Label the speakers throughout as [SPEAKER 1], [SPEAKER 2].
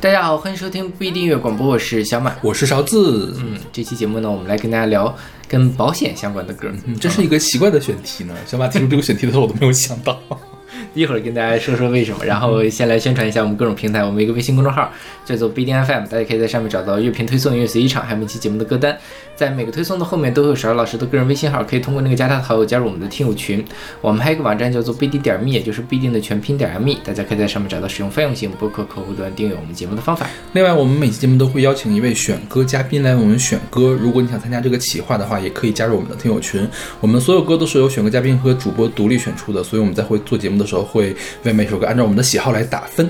[SPEAKER 1] 大家好，欢迎收听不一定音乐广播，我是小马。
[SPEAKER 2] 我是勺子。
[SPEAKER 1] 嗯，这期节目呢，我们来跟大家聊跟保险相关的歌。
[SPEAKER 2] 嗯，这是一个奇怪的选题呢。小马提出这个选题的时候，我都没有想到。
[SPEAKER 1] 一会儿跟大家说说为什么，然后先来宣传一下我们各种平台。我们一个微信公众号叫做不一定 FM，大家可以在上面找到乐评推送、音乐随机场，还有每期节目的歌单。在每个推送的后面都会有勺老师的个人微信号，可以通过那个加他的好友加入我们的听友群。我们还有一个网站叫做不一定点 me，也就是必定的全拼点 me，大家可以在上面找到使用泛用型播客客户端订阅我们节目的方法。
[SPEAKER 2] 另外，我们每期节目都会邀请一位选歌嘉宾来为我们选歌。如果你想参加这个企划的话，也可以加入我们的听友群。我们所有歌都是由选歌嘉宾和主播独立选出的，所以我们在会做节目的时候会为每首歌按照我们的喜好来打分。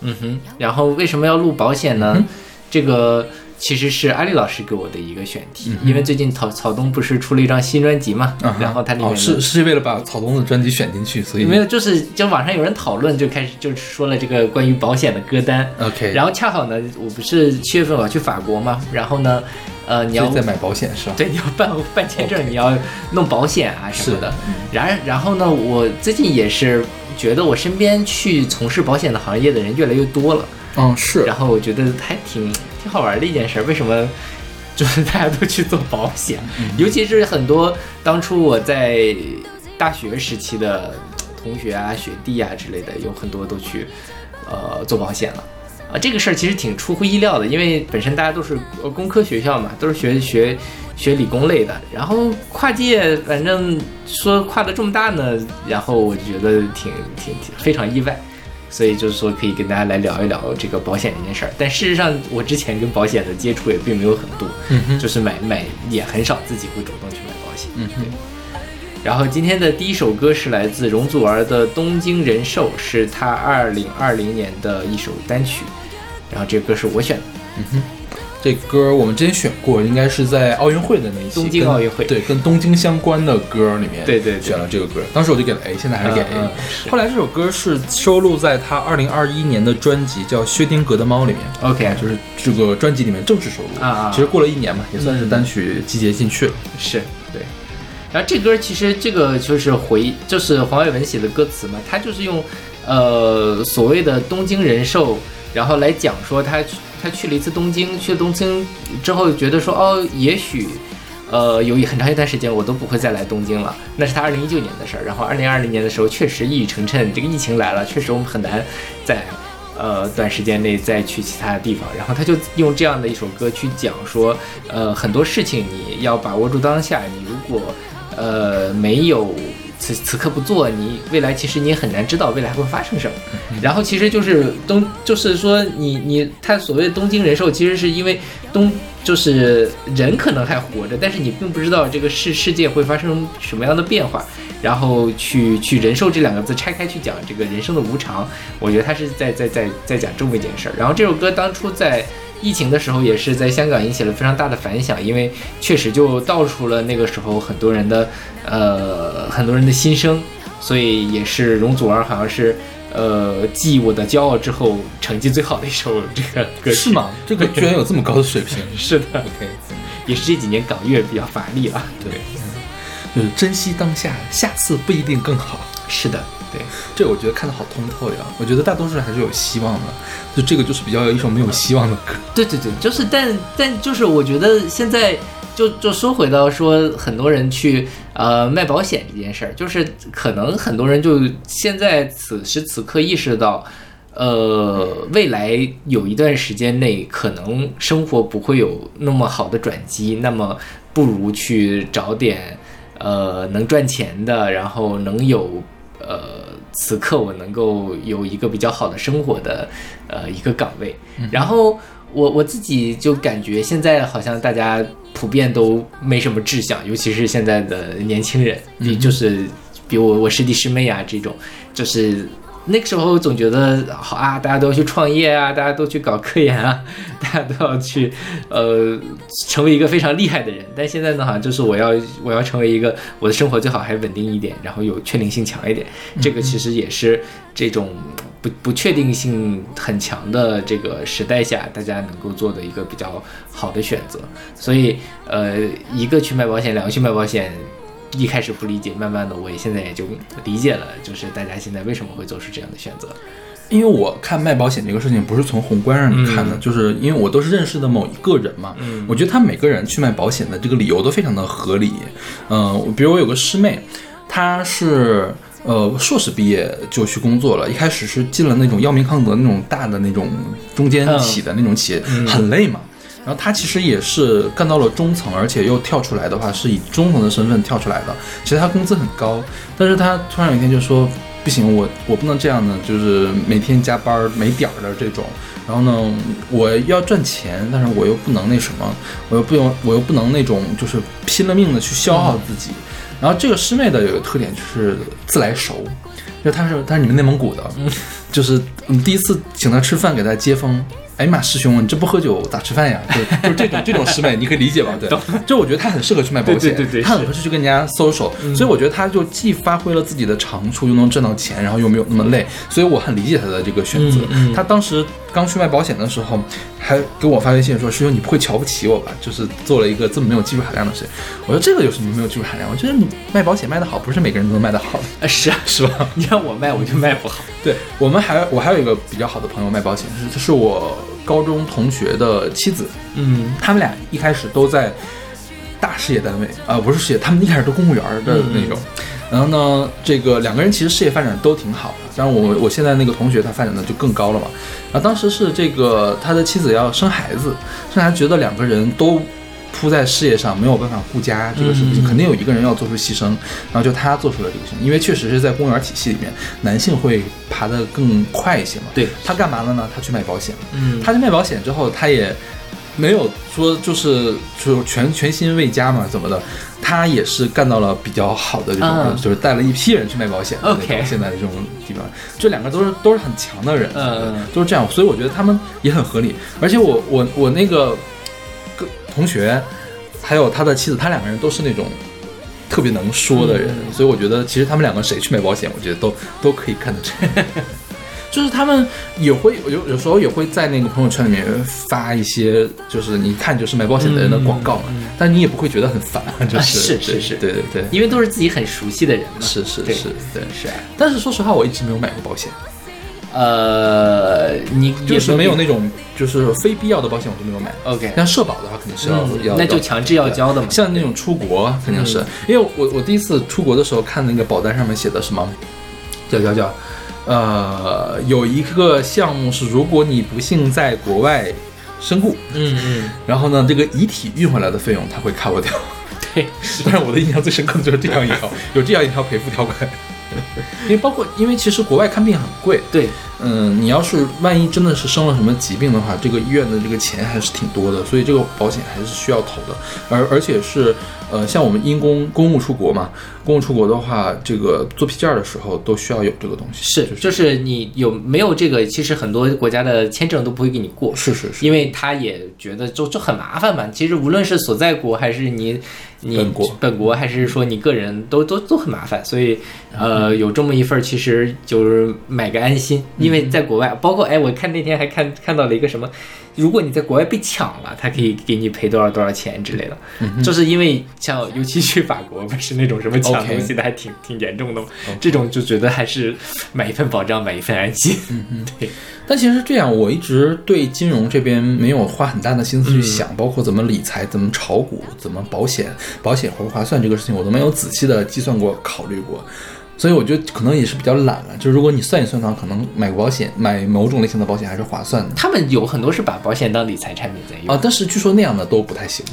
[SPEAKER 1] 嗯哼，然后为什么要录保险呢？这个。其实是阿丽老师给我的一个选题，因为最近草草东不是出了一张新专辑嘛，然后它里面
[SPEAKER 2] 是是为了把草东的专辑选进去，所以
[SPEAKER 1] 没有就是就网上有人讨论，就开始就说了这个关于保险的歌单。
[SPEAKER 2] OK，
[SPEAKER 1] 然后恰好呢，我不是七月份我要去法国嘛，然后呢，呃，你要
[SPEAKER 2] 在买保险是吧？
[SPEAKER 1] 对，你要办办签证，你要弄保险啊什么的。然然后呢，我最近也是觉得我身边去从事保险的行业的人越来越多了。
[SPEAKER 2] 嗯，是。
[SPEAKER 1] 然后我觉得还挺。挺好玩的一件事，为什么 就是大家都去做保险？尤其是很多当初我在大学时期的同学啊、学弟啊之类的，有很多都去呃做保险了啊。这个事儿其实挺出乎意料的，因为本身大家都是工科学校嘛，都是学学学理工类的，然后跨界，反正说跨的这么大呢，然后我就觉得挺挺挺非常意外。所以就是说，可以跟大家来聊一聊这个保险这件事儿。但事实上，我之前跟保险的接触也并没有很多，就是买买也很少自己会主动去买保险。
[SPEAKER 2] 嗯，对。
[SPEAKER 1] 然后今天的第一首歌是来自容祖儿的《东京人寿》，是她二零二零年的一首单曲。然后这个歌是我选的。
[SPEAKER 2] 嗯哼。这歌我们之前选过，应该是在奥运会的那一
[SPEAKER 1] 期，东京奥运会，
[SPEAKER 2] 对，跟东京相关的歌里面，
[SPEAKER 1] 对对，
[SPEAKER 2] 选了这个歌。当时我就给了 A，现在还是给 A。后来这首歌是收录在他二零二一年的专辑叫《薛定谔的猫》里面。
[SPEAKER 1] OK，
[SPEAKER 2] 就是这个专辑里面正式收录
[SPEAKER 1] 啊。
[SPEAKER 2] 其实过了一年嘛，也算是单曲集结进去了。
[SPEAKER 1] 是对。然后这歌其实这个就是回，就是黄伟文写的歌词嘛，他就是用呃所谓的东京人寿，然后来讲说他。他去了一次东京，去了东京之后觉得说，哦，也许，呃，有很长一段时间我都不会再来东京了。那是他二零一九年的事儿。然后二零二零年的时候，确实一语成谶，这个疫情来了，确实我们很难在呃短时间内再去其他的地方。然后他就用这样的一首歌去讲说，呃，很多事情你要把握住当下。你如果呃没有。此此刻不做，你未来其实你也很难知道未来会发生什么。然后其实就是东，就是说你你他所谓的东京人寿，其实是因为东就是人可能还活着，但是你并不知道这个世世界会发生什么样的变化。然后去去人寿这两个字拆开去讲这个人生的无常，我觉得他是在在在在讲这么一件事儿。然后这首歌当初在。疫情的时候也是在香港引起了非常大的反响，因为确实就道出了那个时候很多人的呃很多人的心声，所以也是容祖儿好像是呃继我的骄傲之后成绩最好的一首这个歌
[SPEAKER 2] 是吗？这个居然有这么高的水平？
[SPEAKER 1] 是的
[SPEAKER 2] ，OK，
[SPEAKER 1] 也是这几年港乐比较乏力了，
[SPEAKER 2] 对，就是珍惜当下，下次不一定更好。
[SPEAKER 1] 是的。对，
[SPEAKER 2] 这我觉得看得好通透呀！我觉得大多数人还是有希望的，就这个就是比较一首没有希望的歌。
[SPEAKER 1] 对对对，就是但但就是我觉得现在就就说回到说很多人去呃卖保险这件事儿，就是可能很多人就现在此时此刻意识到，呃未来有一段时间内可能生活不会有那么好的转机，那么不如去找点呃能赚钱的，然后能有。呃，此刻我能够有一个比较好的生活的，呃，一个岗位。然后我我自己就感觉现在好像大家普遍都没什么志向，尤其是现在的年轻人，你就是比我我师弟师妹啊这种，就是。那个时候总觉得好啊，大家都要去创业啊，大家都去搞科研啊，大家都要去，呃，成为一个非常厉害的人。但现在呢，好像就是我要我要成为一个我的生活最好还稳定一点，然后有确定性强一点。这个其实也是这种不不确定性很强的这个时代下，大家能够做的一个比较好的选择。所以，呃，一个去卖保险，两个去卖保险。一开始不理解，慢慢的我也现在也就理解了，就是大家现在为什么会做出这样的选择。
[SPEAKER 2] 因为我看卖保险这个事情不是从宏观上看的，就是因为我都是认识的某一个人嘛。
[SPEAKER 1] 嗯
[SPEAKER 2] 我觉得他每个人去卖保险的这个理由都非常的合理。嗯、比如我有个师妹，她是呃硕士毕业就去工作了，一开始是进了那种药明康德那种大的那种中间企的那种企业，很累嘛。然后他其实也是干到了中层，而且又跳出来的话是以中层的身份跳出来的。其实他工资很高，但是他突然有一天就说不行，我我不能这样呢，就是每天加班儿没点儿的这种。然后呢，我要赚钱，但是我又不能那什么，我又不用，我又不能那种就是拼了命的去消耗自己。然后这个师妹的有个特点就是自来熟，就她是她是你们内蒙古的，就是你第一次请她吃饭给她接风。哎呀妈，师兄，你这不喝酒咋吃饭呀？就就是这种这种师妹，你可以理解吧？对，就我觉得他很适合去卖保险，
[SPEAKER 1] 对对对对
[SPEAKER 2] 她很合适去跟人家 social，、所以我觉得他就既发挥了自己的长处，又能挣到钱，然后又没有那么累，所以我很理解他的这个选择。
[SPEAKER 1] 嗯嗯
[SPEAKER 2] 她当时刚去卖保险的时候，还给我发微信说：“师兄，你不会瞧不起我吧？就是做了一个这么没有技术含量的事情。”我说：“这个有什么没有技术含量？我觉得你卖保险卖得好，不是每个人都能卖得好的，
[SPEAKER 1] 啊是啊，
[SPEAKER 2] 是吧？”
[SPEAKER 1] 你让我卖我就卖不好。
[SPEAKER 2] 对我们还我还有一个比较好的朋友卖保险，是这是我高中同学的妻子，
[SPEAKER 1] 嗯
[SPEAKER 2] 他们俩一开始都在大事业单位啊、不是事业，他们一开始都公务员的那种。然后呢，这个两个人其实事业发展都挺好的。当然我我现在那个同学他发展的就更高了嘛。然后当时是这个他的妻子要生孩子，生孩子觉得两个人都扑在事业上没有办法顾家这个事情，
[SPEAKER 1] 嗯
[SPEAKER 2] 肯定有一个人要做出牺牲。然后就他做出了这个牺牲，因为确实是在公务员体系里面，男性会爬得更快一些嘛。
[SPEAKER 1] 对，
[SPEAKER 2] 他干嘛了呢？他去卖保险。
[SPEAKER 1] 嗯
[SPEAKER 2] 他去卖保险之后，他也没有说就是就全全心为家嘛，怎么的？他也是干到了比较好的这种，
[SPEAKER 1] 嗯
[SPEAKER 2] 就是带了一批人去卖保险的那种
[SPEAKER 1] OK
[SPEAKER 2] 现在的这种地方，这两个都是都是很强的人，
[SPEAKER 1] 嗯
[SPEAKER 2] 都是这样，所以我觉得他们也很合理。而且我我我那个个同学，还有他的妻子，他两个人都是那种。特别能说的人，
[SPEAKER 1] 嗯
[SPEAKER 2] 所以我觉得其实他们两个谁去卖保险，我觉得都都可以看得出来。就是他们也会有有时候也会在那个朋友圈里面发一些，就是你看就是买保险的人的广告嘛，但你也不会觉得很烦，就
[SPEAKER 1] 啊
[SPEAKER 2] 是、
[SPEAKER 1] 是是是。
[SPEAKER 2] 对对对，
[SPEAKER 1] 因为都是自己很熟悉的人嘛。对
[SPEAKER 2] 是是是，对。
[SPEAKER 1] 是啊，
[SPEAKER 2] 但是说实话，我一直没有买过保险，
[SPEAKER 1] 呃，你
[SPEAKER 2] 就是没有
[SPEAKER 1] 那
[SPEAKER 2] 那种就是非必要的保险我都没有买。
[SPEAKER 1] OK，
[SPEAKER 2] 像社保的话，肯定是要、
[SPEAKER 1] 嗯
[SPEAKER 2] 要，要
[SPEAKER 1] 那就强制要交的嘛。
[SPEAKER 2] 像那种出国肯定是，因为我我第一次出国的时候看那个保单上面写的什么，叫叫叫，呃，有一个项目是如果你不幸在国外身故，
[SPEAKER 1] 嗯嗯，
[SPEAKER 2] 然后呢，这个遗体运回来的费用它会 cover 掉。
[SPEAKER 1] 对，
[SPEAKER 2] 但 是我的印象最深刻的就是这样一条，有这样一条赔付条款。因为包括，因为其实国外看病很贵，
[SPEAKER 1] 对，
[SPEAKER 2] 嗯，你要是万一真的是生了什么疾病的话，这个医院的这个钱还是挺多的，所以这个保险还是需要投的，而而且是，呃，像我们因公公务出国嘛，公务出国的话，这个做批件的时候都需要有这个东西，
[SPEAKER 1] 是，就是你有没有这个，其实很多国家的签证都不会给你过，
[SPEAKER 2] 是是是，
[SPEAKER 1] 因为他也觉得就就很麻烦嘛。其实无论是所在国还是你你
[SPEAKER 2] 本国
[SPEAKER 1] 本国还是说你个人都都都很麻烦，所以呃有这么一份其实就是买个安心，因为在国外，包括哎我看那天还看看到了一个什么。如果你在国外被抢了，他可以给你赔多少多少钱之类的，就是因为像尤其去法国，不是那种什么抢东西的还挺挺严重的嘛，这种就觉得还是买一份保障，买一份安心。对，
[SPEAKER 2] 但其实这样，我一直对金融这边没有花很大的心思去想，包括怎么理财、怎么炒股、怎么保险、保险划不划算这个事情，我都没有仔细的计算过、考虑过。所以我觉得可能也是比较懒了。就是如果你算一算的话，可能买个保险、买某种类型的保险还是划算的
[SPEAKER 1] 他们有很多是把保险当理财产品在用，
[SPEAKER 2] 啊。但是据说那样的都不太行，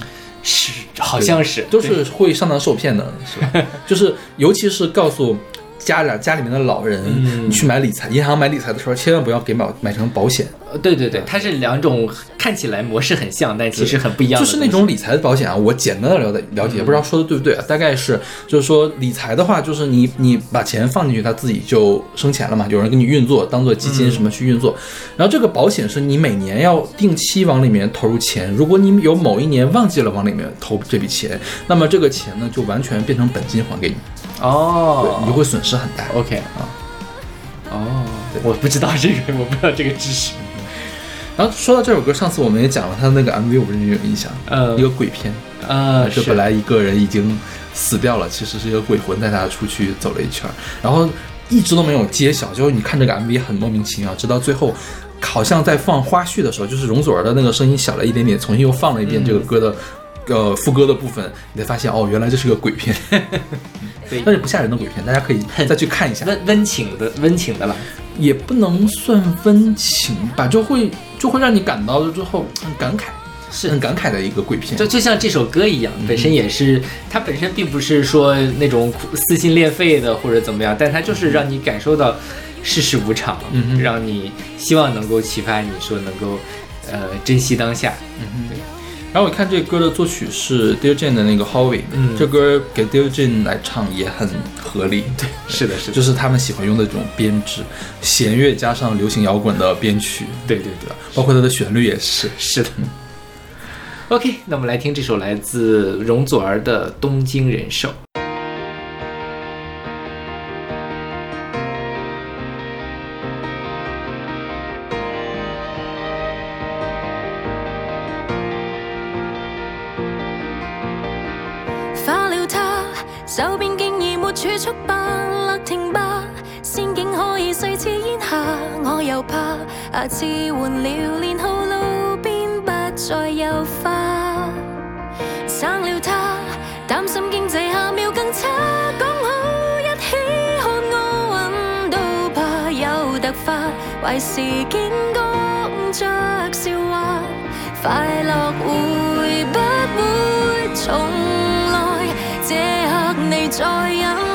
[SPEAKER 1] 是好像是
[SPEAKER 2] 都是会上当受骗的，是吧？就是尤其是告诉。家长家里面的老人，
[SPEAKER 1] 嗯
[SPEAKER 2] 你去买理财，银行买理财的时候，千万不要给买买成保险，
[SPEAKER 1] 呃对对对，它是两种看起来模式很像，但其实很不一样。
[SPEAKER 2] 就是那种理财的保险啊，我简单的了解了解，不知道说的对不对啊？大概是就是说理财的话，就是你你把钱放进去，它自己就生钱了嘛，有人给你运作，当做基金什么去运作。然后这个保险是你每年要定期往里面投入钱，如果你有某一年忘记了往里面投这笔钱，那么这个钱呢就完全变成本金还给你，对，
[SPEAKER 1] 哦，
[SPEAKER 2] 你就会损失很大。
[SPEAKER 1] OK 啊，哦，我不知道这个，我不知道这个知识。
[SPEAKER 2] 然后说到这首歌，上次我们也讲了他的那个 MV，我不知道你有印象，
[SPEAKER 1] 呃
[SPEAKER 2] 一个鬼片。
[SPEAKER 1] 呃，
[SPEAKER 2] 就是本来一个人已经死掉了，其实是一个鬼魂带他出去走了一圈。然后一直都没有揭晓，就是你看这个 MV 很莫名其妙，直到最后，好像在放花絮的时候，就是容祖儿的那个声音小了一点点，重新又放了一遍这个歌的，呃，副歌的部分，你才发现哦，原来这是个鬼片，
[SPEAKER 1] 对。
[SPEAKER 2] 但是不吓人的鬼片，大家可以再去看一下，
[SPEAKER 1] 温温情的温情的了。
[SPEAKER 2] 也不能算温情吧，就会就会让你感到了之后很感慨，
[SPEAKER 1] 是。
[SPEAKER 2] 很感慨的一个鬼片。
[SPEAKER 1] 就。就像这首歌一样，本身也是它本身并不是说那种撕心裂肺的或者怎么样，但它就是让你感受到世事无常，
[SPEAKER 2] 嗯哼。
[SPEAKER 1] 让你希望能够启发你说能够呃珍惜当下。
[SPEAKER 2] 然后我看这个歌的作曲是 Dear Jane 的那个 Howie，
[SPEAKER 1] 嗯
[SPEAKER 2] 这歌给 Dear Jane 来唱也很合理，对，
[SPEAKER 1] 是的，是的，
[SPEAKER 2] 就是他们喜欢用的这种编制，弦乐加上流行摇滚的编曲，
[SPEAKER 1] 对对对，
[SPEAKER 2] 包括它的旋律也是。
[SPEAKER 1] 是的。OK，那我们来听这首来自容祖儿的《东京人寿》。
[SPEAKER 3] 又怕下次换了年號路邊不再有花，省了它，擔心經濟下秒更差，講好一起看奧運都怕有突發，壞事竟講着笑話，快樂會不會重來？這刻你再忍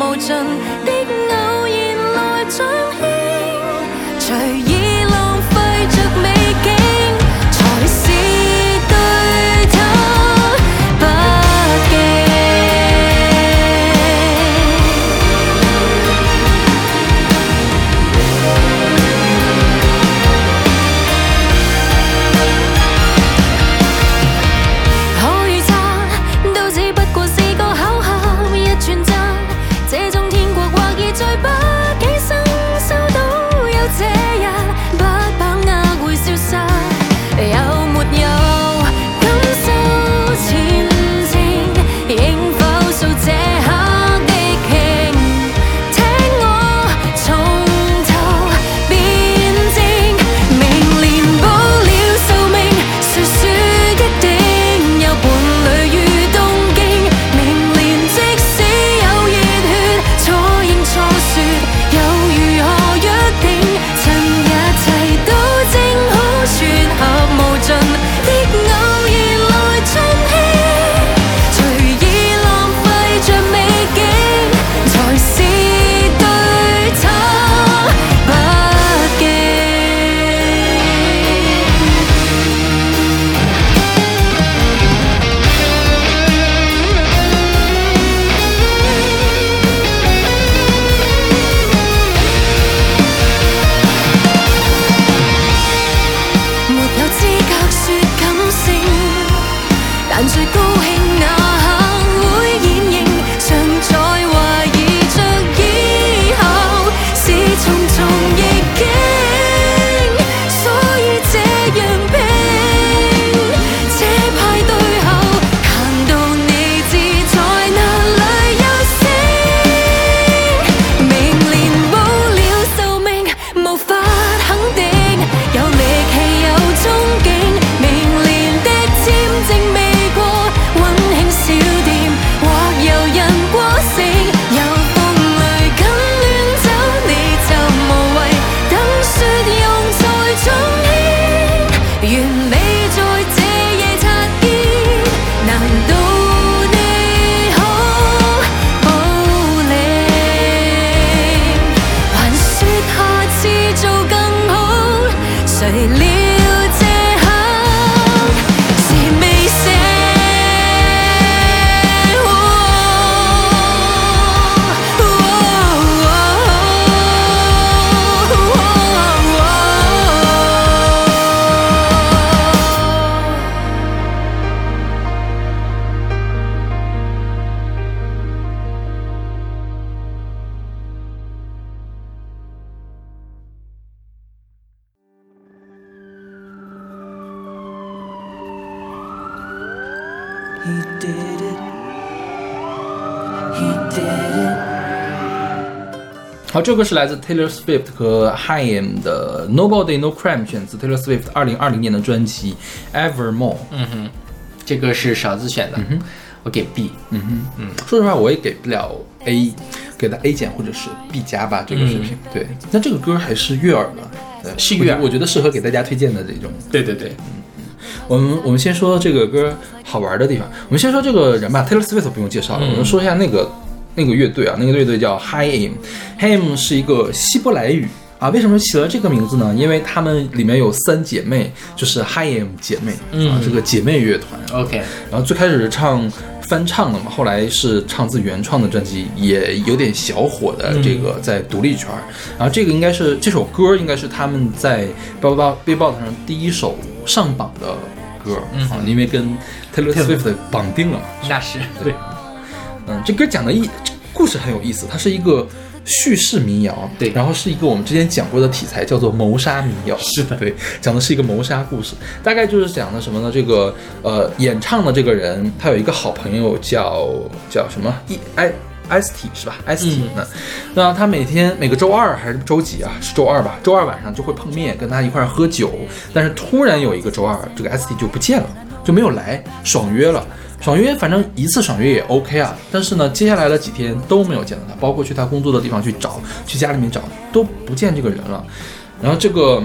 [SPEAKER 3] 无尽的
[SPEAKER 2] 这个是来自 Taylor Swift 和 Haim 的 Nobody No Crime，选自 Taylor Swift 二零二零年的专辑 Evermore。嗯哼。
[SPEAKER 1] 这个是勺子选的，我给 B。嗯哼，嗯。
[SPEAKER 2] 说实话，我也给不了 A，给的 A 减或者是 B 加吧，这个水平。对，那这个歌还是悦耳的，对。
[SPEAKER 1] 是悦耳。
[SPEAKER 2] 我觉得适合给大家推荐的这种。
[SPEAKER 1] 对对对，嗯。
[SPEAKER 2] 我们我们先说这个歌好玩的地方，我们先说这个人吧，Taylor Swift 不用介绍了，我们说一下那个那个乐队啊，那个乐队叫 Haim，Haim 是一个希伯来语。啊，为什么起了这个名字呢？因为他们里面有三姐妹，就是 Haim 姐妹、啊，这个姐妹乐团。
[SPEAKER 1] OK，
[SPEAKER 2] 然后最开始是唱翻唱的嘛，后来是唱自原创的专辑，也有点小火的这个在独立圈儿。然后这个应该是这首歌应该是他们在 Billboard Billboard 上第一首上榜的歌啊，因为跟 Taylor Swift 绑定了嘛。
[SPEAKER 1] 那是对，
[SPEAKER 2] 嗯，这歌讲的意这故事很有意思，它是一个叙事民谣，
[SPEAKER 1] 对
[SPEAKER 2] 然后是一个我们之前讲过的题材，叫做谋杀民谣，
[SPEAKER 1] 是的
[SPEAKER 2] 对，讲的是一个谋杀故事，大概就是讲的什么呢？这个呃，演唱的这个人，他有一个好朋友叫叫什么一 i S T 是吧？S T
[SPEAKER 1] 嗯？
[SPEAKER 2] 那他每天每个周二还是周几啊？是周二吧？周二晚上就会碰面，跟他一块儿喝酒。但是突然有一个周二，这个 S T 就不见了，就没有来，爽约了。爽约反正一次爽约也 OK 啊，但是呢，接下来的几天都没有见到他，包括去他工作的地方去找，去家里面找，都不见这个人了。然后这个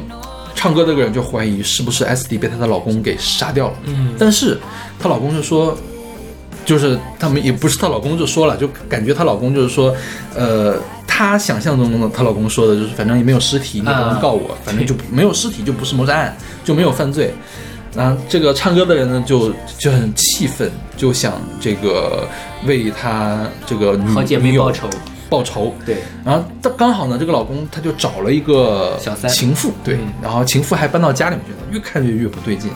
[SPEAKER 2] 唱歌的这个人就怀疑是不是 S D 被她的老公给杀掉了。嗯，但是她老公就说，就是他们也不是她老公就说了，就感觉她老公就是说，呃，她想象中的她老公说的就是，反正也没有尸体，你不能告我，反正就没有尸体就不是谋杀案，就没有犯罪。然后这个唱歌的人呢，就就很气愤，就想这个为他这个女
[SPEAKER 1] 好姐妹报仇。
[SPEAKER 2] 报仇。
[SPEAKER 1] 对，
[SPEAKER 2] 然后他刚好呢，这个老公他就找了一个
[SPEAKER 1] 小三。
[SPEAKER 2] 情妇，对，
[SPEAKER 1] 嗯。
[SPEAKER 2] 然后情妇还搬到家里面去了，越看越越不对劲，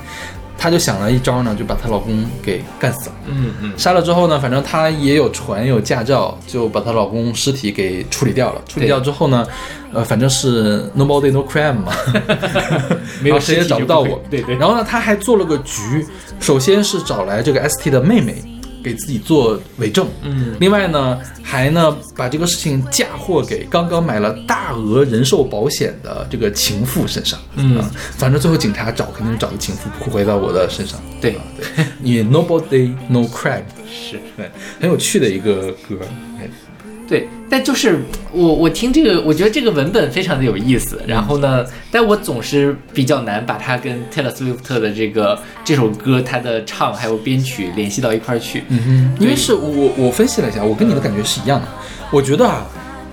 [SPEAKER 2] 她就想了一招呢，就把她老公给干死了。
[SPEAKER 1] 嗯嗯，
[SPEAKER 2] 杀了之后呢，反正她也有船有驾照，就把她老公尸体给处理掉了。处理掉之后呢，呃，反正是 nobody no crime 嘛，
[SPEAKER 1] 没有
[SPEAKER 2] 然后谁也找不到我。
[SPEAKER 1] 对对
[SPEAKER 2] 然后呢，她还做了个局，首先是找来这个 ST 的妹妹。给自己做伪证，
[SPEAKER 1] 嗯，
[SPEAKER 2] 另外呢，还呢把这个事情嫁祸给刚刚买了大额人寿保险的这个情妇身上，
[SPEAKER 1] 嗯。
[SPEAKER 2] 啊，反正最后警察找肯定是找个情妇，不会回到我的身上，
[SPEAKER 1] 对。
[SPEAKER 2] 啊对，你 nobody no crime，
[SPEAKER 1] 是。
[SPEAKER 2] 对，很有趣的一个歌，哎
[SPEAKER 1] 对，但就是我我听这个，我觉得这个文本非常的有意思。然后呢，但我总是比较难把它跟 Taylor Swift 的这个这首歌它的唱还有编曲联系到一块儿去。
[SPEAKER 2] 嗯哼，因为是我我分析了一下，我跟你的感觉是一样的。我觉得啊，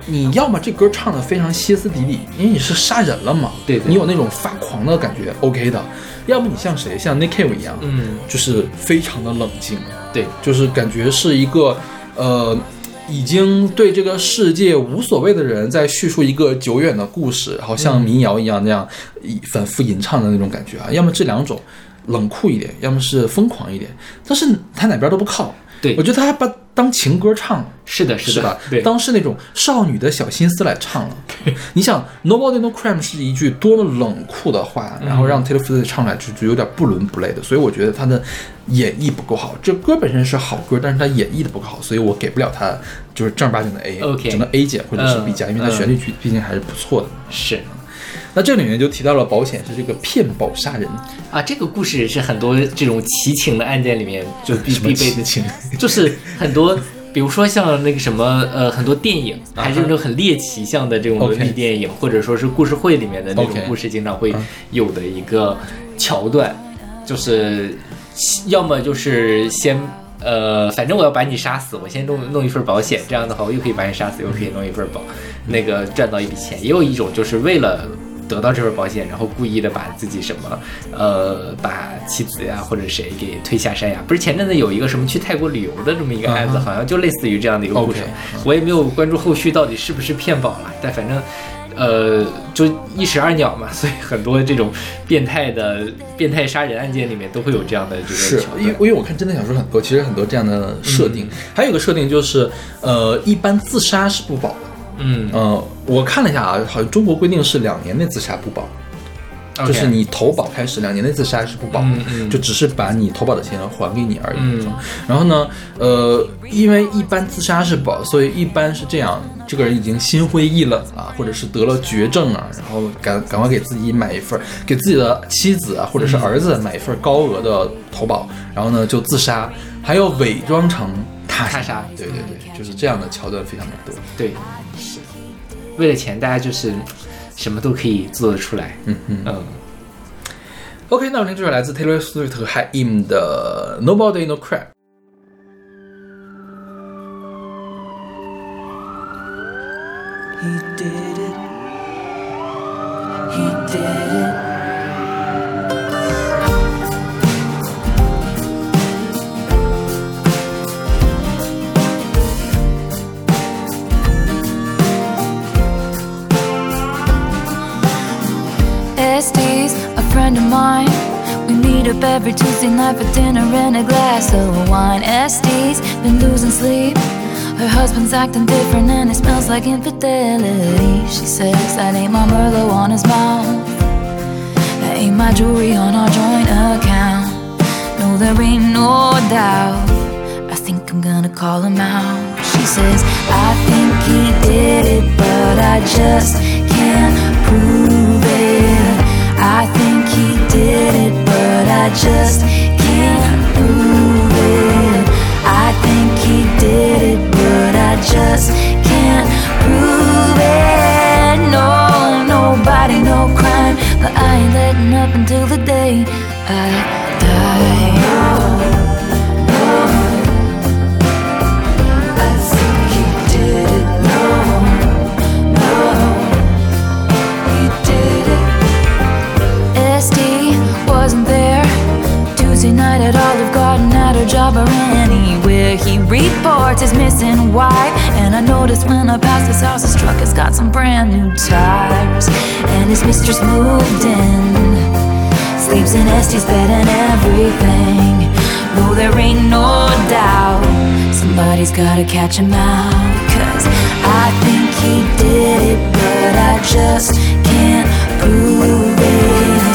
[SPEAKER 2] 你要么这歌唱的非常歇斯底里，因为你是杀人了嘛，
[SPEAKER 1] 对对
[SPEAKER 2] 你有那种发狂的感觉，OK 的。要么你像谁，像 Nick Cave 一样，
[SPEAKER 1] 嗯，
[SPEAKER 2] 就是非常的冷静，
[SPEAKER 1] 对，
[SPEAKER 2] 就是感觉是一个呃，已经对这个世界无所谓的人在叙述一个久远的故事，好像民谣一样那样一反复吟唱的那种感觉啊。要么这两种冷酷一点，要么是疯狂一点，但是他哪边都不靠。
[SPEAKER 1] 对
[SPEAKER 2] 我觉得他还把当情歌唱了。
[SPEAKER 1] 是的，的，
[SPEAKER 2] 是吧？
[SPEAKER 1] 对，
[SPEAKER 2] 当是那种少女的小心思来唱了。你想，Nobody No Crime 是一句多么冷酷的话，然后让 Taylor Swift 唱出来就就有点不伦不类的，所以我觉得他的演绎不够好。这歌本身是好歌，但是他演绎的不够好，所以我给不了他就是正儿八经的
[SPEAKER 1] A，OK
[SPEAKER 2] 只能 A 减或者是 B 加，因为它
[SPEAKER 1] 嗯
[SPEAKER 2] 旋律曲毕竟还是不错的。
[SPEAKER 1] 是
[SPEAKER 2] 那这里面就提到了保险是这个骗保杀人，
[SPEAKER 1] 啊，这个故事是很多这种奇情的案件里面就必必备的
[SPEAKER 2] 情，
[SPEAKER 1] 就是很多。比如说像那个什么呃，很多电影还是那种很猎奇向的这种伦理电影或者说是故事会里面的那种故事，经常会有的一个桥段，就是要么就是先呃，反正我要把你杀死，我先弄弄一份保险，这样的话我又可以把你杀死，又可以弄一份保，那个赚到一笔钱。也有一种就是为了。得到这份保险，然后故意的把自己什么，呃，把妻子呀或者谁给推下山呀。不是前阵子有一个什么去泰国旅游的这么一个案子，好像就类似于这样的一个故事我也没有关注后续到底是不是骗保了，但反正。呃，就一石二鸟嘛，所以很多这种变态的变态杀人案件里面都会有这样的这
[SPEAKER 2] 是
[SPEAKER 1] 个桥段。
[SPEAKER 2] 因为因为我看侦探小说很多，其实很多这样的设定，还有一个设定就是，呃，一般自杀是不保的。
[SPEAKER 1] 嗯，
[SPEAKER 2] 呃，我看了一下啊，好像中国规定是两年内自杀不保。就是你投保开始两年内自杀是不保的，
[SPEAKER 1] 嗯嗯。
[SPEAKER 2] 就只是把你投保的钱还给你而已。
[SPEAKER 1] 嗯。
[SPEAKER 2] 然后呢，呃，因为一般自杀是保，所以一般是这样，这个人已经心灰意冷啊，或者是得了绝症啊，然后赶赶快给自己买一份，给自己的妻子啊或者是儿子买一份高额的投保，然后呢就自杀，还要伪装成他
[SPEAKER 1] 他杀
[SPEAKER 2] 对对对，就是这样的桥段非常的多。
[SPEAKER 1] 对，是为了钱，大家就是什么都可以做得出来。
[SPEAKER 2] 嗯嗯。
[SPEAKER 1] 嗯
[SPEAKER 2] OK，那我们这首来自 Taylor Swift 和 Hi Im 的 Nobody No Crap。
[SPEAKER 4] He did it. He did
[SPEAKER 5] friend of mine. We meet up every Tuesday night for dinner and a glass of wine. Estes been losing sleep. Her husband's acting different and it smells like infidelity. She says that ain't my Merlot on his mouth. That ain't my jewelry on our joint account. No, there ain't no doubt. I think I'm gonna call him out. She says, I think he did it, but I just can't prove it. I think did it, but I just can't prove it. I think he did it, but I just can't prove it. No, nobody, no crime, but I ain't letting up until the day I got some brand new tires, and his mistress moved in. Sleeps in Esty's bed and everything. No, there ain't no doubt. Somebody's gotta catch him out. Cause I think he did it, but I just can't prove it.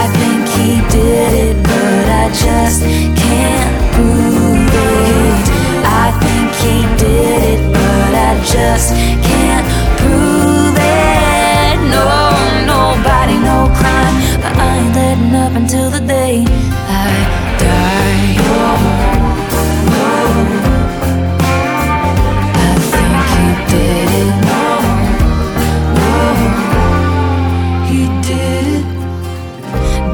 [SPEAKER 5] I think he did it, but I just can't prove it. I think he did it, but I just can't no crime. But I ain't letting up until the day I die. I think he did it.
[SPEAKER 4] He did.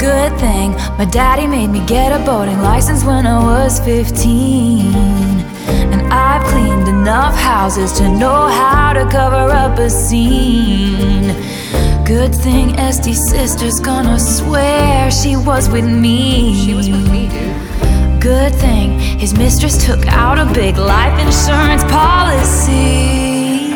[SPEAKER 5] Good thing my daddy made me get a boating license when I was 15. And I've cleaned enough houses to know how to cover up a scene. Good thing Este's sister's gonna swear she was with me. She was with me, dude. Good thing his mistress took out a big life insurance policy.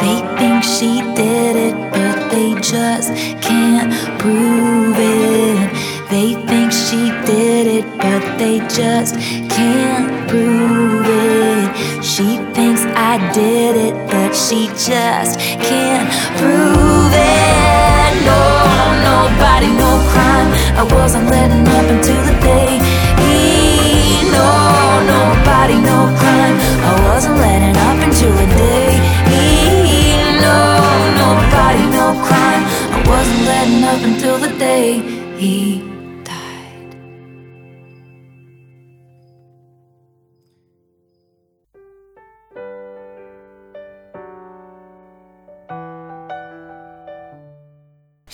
[SPEAKER 5] They think she did it, but they just can't prove it. They think she did it, but they just can't prove it. She thinks I did it, but she just I wasn't letting up until the day. No, nobody, no crime. I wasn't letting up until the day. No, nobody, no crime. I wasn't letting up until the day he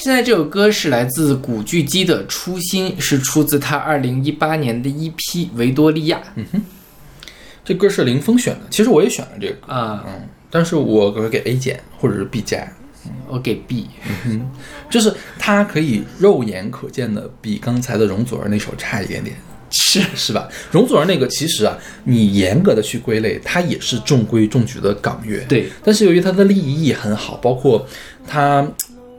[SPEAKER 1] 现在这首歌是来自古巨基的《初心》，是出自他二零一八年的一批《维多利亚》嗯哼。
[SPEAKER 2] 这歌是林峰选的，其实我也选了这个，
[SPEAKER 1] 啊，
[SPEAKER 2] 嗯，但是我会给 A 减或者是 B 加，
[SPEAKER 1] 我给 B。
[SPEAKER 2] 就是它可以肉眼可见的比刚才的容祖儿那首差一点点，
[SPEAKER 1] 是。
[SPEAKER 2] 是吧？容祖儿那个其实啊，你严格的去归类，它也是中规中矩的港乐，
[SPEAKER 1] 对，
[SPEAKER 2] 但是由于它的立意很好，包括它，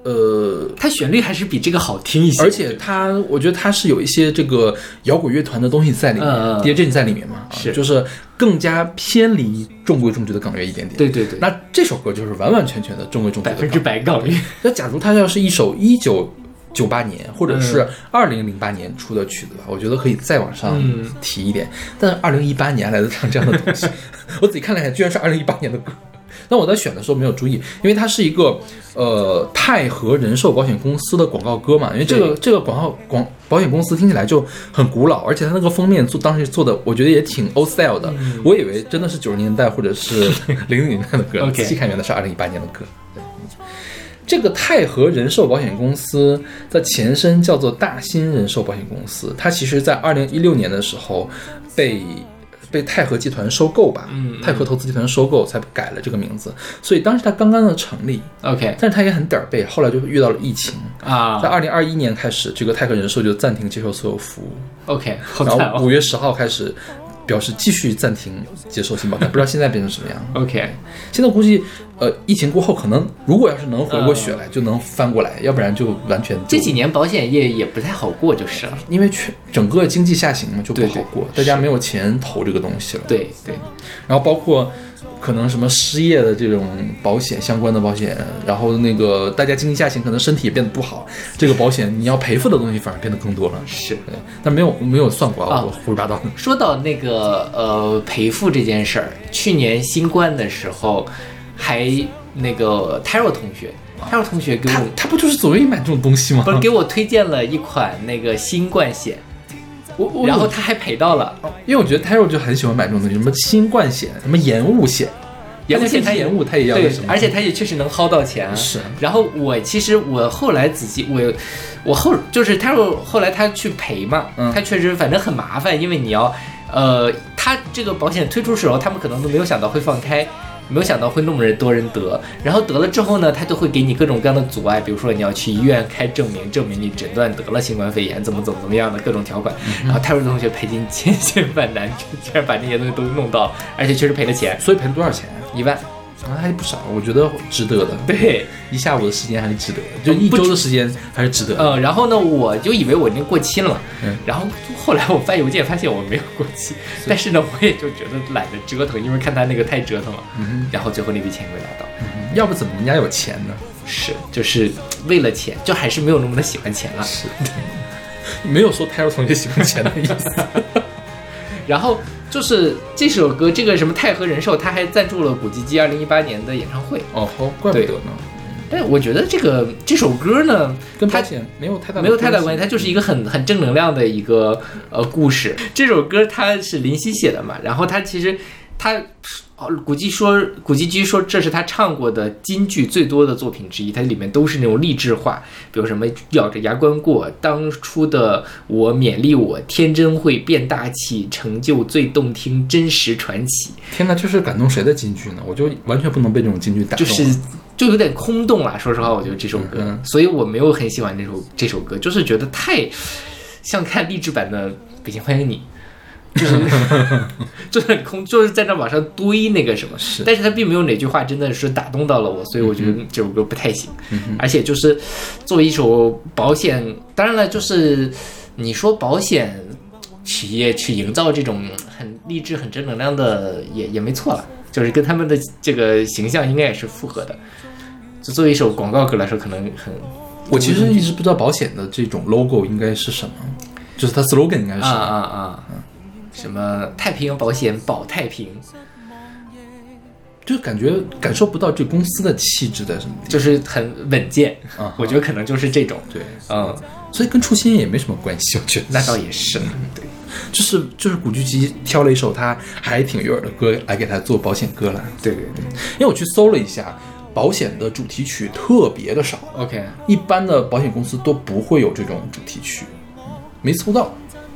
[SPEAKER 2] 呃，
[SPEAKER 1] 它旋律还是比这个好听一些，
[SPEAKER 2] 而且它，我觉得它是有一些这个摇滚乐团的东西在里面
[SPEAKER 1] 嗯嗯
[SPEAKER 2] ，DJ 阵在里面嘛，就是更加偏离中规中矩的港乐一点点。
[SPEAKER 1] 对对对，
[SPEAKER 2] 那这首歌就是完完全全的中规中矩的
[SPEAKER 1] 百分之
[SPEAKER 2] 港
[SPEAKER 1] 百港乐。
[SPEAKER 2] 那假如它要是一首一九九八年或者是二零零八年出的曲子吧，我觉得可以再往上
[SPEAKER 1] 嗯
[SPEAKER 2] 提一点。但是二零一八年来的唱这样的东西，我仔细看了一下，居然是二零一八年的歌。那我在选的时候没有注意，因为它是一个呃泰和人寿保险公司的广告歌嘛，因为这个这个广告广保险公司听起来就很古老，而且它那个封面做当时做的，我觉得也挺 old style 的，我以为真的是九十年代或者是 零零年代的歌，仔细看原来是二零一八年的歌。对。这个泰和人寿保险公司的前身叫做大新人寿保险公司，它其实在二零一六年的时候被被泰和集团收购吧，
[SPEAKER 1] 嗯嗯。
[SPEAKER 2] 泰和投资集团收购才改了这个名字，所以当时它刚刚的成立
[SPEAKER 1] ，OK。
[SPEAKER 2] 但是它也很点儿背，后来就遇到了疫情啊，在
[SPEAKER 1] 啊
[SPEAKER 2] 二零二一年开始，这个泰和人寿就暂停接受所有服务
[SPEAKER 1] ，，OK，
[SPEAKER 2] 然。后五月十号开始表示继续暂停接受新保单，不知道现在变成什么样。
[SPEAKER 1] OK，
[SPEAKER 2] 现在估计，呃，疫情过后，可能如果要是能回过血
[SPEAKER 1] 嗯
[SPEAKER 2] 来，就能翻过来，要不然就完全就
[SPEAKER 1] 这几年保险业也不太好过就是了。
[SPEAKER 2] 因为全整个经济下行嘛，就不
[SPEAKER 1] 对对
[SPEAKER 2] 好过，大家没有钱投这个东西了。，
[SPEAKER 1] 对对，
[SPEAKER 2] 然后包括可能什么失业的这种保险相关的保险，然后那个大家经济下行，可能身体也变得不好，这个保险你要赔付的东西反而变得更多了。
[SPEAKER 1] 是。
[SPEAKER 2] 但没有没有算过啊，
[SPEAKER 1] 啊
[SPEAKER 2] 我胡说八道。
[SPEAKER 1] 说到那个呃赔付这件事儿，去年新冠的时候，还那个 Taro 同学，Taro 同学给
[SPEAKER 2] 他
[SPEAKER 1] 我
[SPEAKER 2] 他不就是总愿意买这种东西吗？
[SPEAKER 1] 不是给我推荐了一款那个新冠险，
[SPEAKER 2] 我我
[SPEAKER 1] 然后他还赔到了，
[SPEAKER 2] 因为我觉得 Taro 就很喜欢买这种东西，什么新冠险，什么延误险，
[SPEAKER 1] 延误险他
[SPEAKER 2] 延误他也要？
[SPEAKER 1] 而且他也确实能薅到钱啊。
[SPEAKER 2] 是
[SPEAKER 1] 然后我其实我后来仔细我我后就是他说后来他去赔嘛，
[SPEAKER 2] 嗯
[SPEAKER 1] 他确实反正很麻烦，因为你要呃他这个保险推出时候，他们可能都没有想到会放开。没有想到会那么人多人得，然后得了之后呢，他就会给你各种各样的阻碍，比如说你要去医院开证明，证明你诊断得了新冠肺炎，怎么怎么怎么样的各种条款。然后泰瑞同学赔进千辛万难，居然把这些东西都弄到了，而且确实赔了钱，
[SPEAKER 2] 所以赔了多少钱？
[SPEAKER 1] 一万。
[SPEAKER 2] 啊，还不少，我觉得值得的。
[SPEAKER 1] 对，
[SPEAKER 2] 一下午的时间还是值得的，就一周的时间还是值得的。
[SPEAKER 1] 呃，然后呢，我就以为我已经过期了嘛，
[SPEAKER 2] 嗯
[SPEAKER 1] 然后 后来我发邮件发现我没有过期，但是呢，我也就觉得懒得折腾，因为看他那个太折腾了，
[SPEAKER 2] 嗯
[SPEAKER 1] 然后最后那笔钱没拿到，
[SPEAKER 2] 嗯，要不怎么人家有钱呢？
[SPEAKER 1] 是就是为了钱，就还是没有那么的喜欢钱了。
[SPEAKER 2] 是，没有说 Taro 同学喜欢钱的意思。
[SPEAKER 1] 然后就是这首歌，这个什么泰和人寿，他还赞助了古巨基二零一八年的演唱会，
[SPEAKER 2] 哦，好，怪不得呢，
[SPEAKER 1] 但我觉得这个这首歌呢，
[SPEAKER 2] 跟保险没有太大的
[SPEAKER 1] 没有太大关系，它就是一个很很正能量的一个呃故事。这首歌它是林夕写的嘛，然后它其实他哦，古巨说古巨基说这是他唱过的金句最多的作品之一，它里面都是那种励志话，比如什么咬着牙关过，当初的我勉励我，天真会变大气，成就最动听，真实传奇，
[SPEAKER 2] 天哪，这是感动谁的金句呢？我就完全不能被这种金句打动。
[SPEAKER 1] 就是就有点空洞了。说实话，我觉得这首歌，
[SPEAKER 2] 嗯
[SPEAKER 1] 所以我没有很喜欢这首这首歌，就是觉得太像看励志版的《北京欢迎你》。就是就是很空，就是在那往上堆那个什么，
[SPEAKER 2] 是
[SPEAKER 1] 但是他并没有哪句话真的是打动到了我，所以我觉得这首歌不太行。而且就是作为一首保险，当然了，就是你说保险企业去营造这种很励志、很正能量的，也也没错了，就是跟他们的这个形象应该也是符合的。就作为一首广告歌来说，可能很
[SPEAKER 2] 我其实一直不知道保险的这种 logo 应该是什么，就是它 slogan 应该是
[SPEAKER 1] 啊
[SPEAKER 2] 什么。
[SPEAKER 1] 啊啊，什么太平洋保险保太平，
[SPEAKER 2] 就感觉感受不到这公司的气质在什么地
[SPEAKER 1] 就是很稳健。
[SPEAKER 2] 方。啊，
[SPEAKER 1] 我觉得可能就是这种，
[SPEAKER 2] 对，
[SPEAKER 1] 嗯，
[SPEAKER 2] 所以跟初心也没什么关系，我觉得。
[SPEAKER 1] 那倒也是，对。
[SPEAKER 2] 就是就是古巨基挑了一首他还挺悦耳的歌来给他做保险歌了，
[SPEAKER 1] 对对对
[SPEAKER 2] 因为我去搜了一下，保险的主题曲特别的少
[SPEAKER 1] ，，OK。
[SPEAKER 2] 一般的保险公司都不会有这种主题曲，嗯没搜到。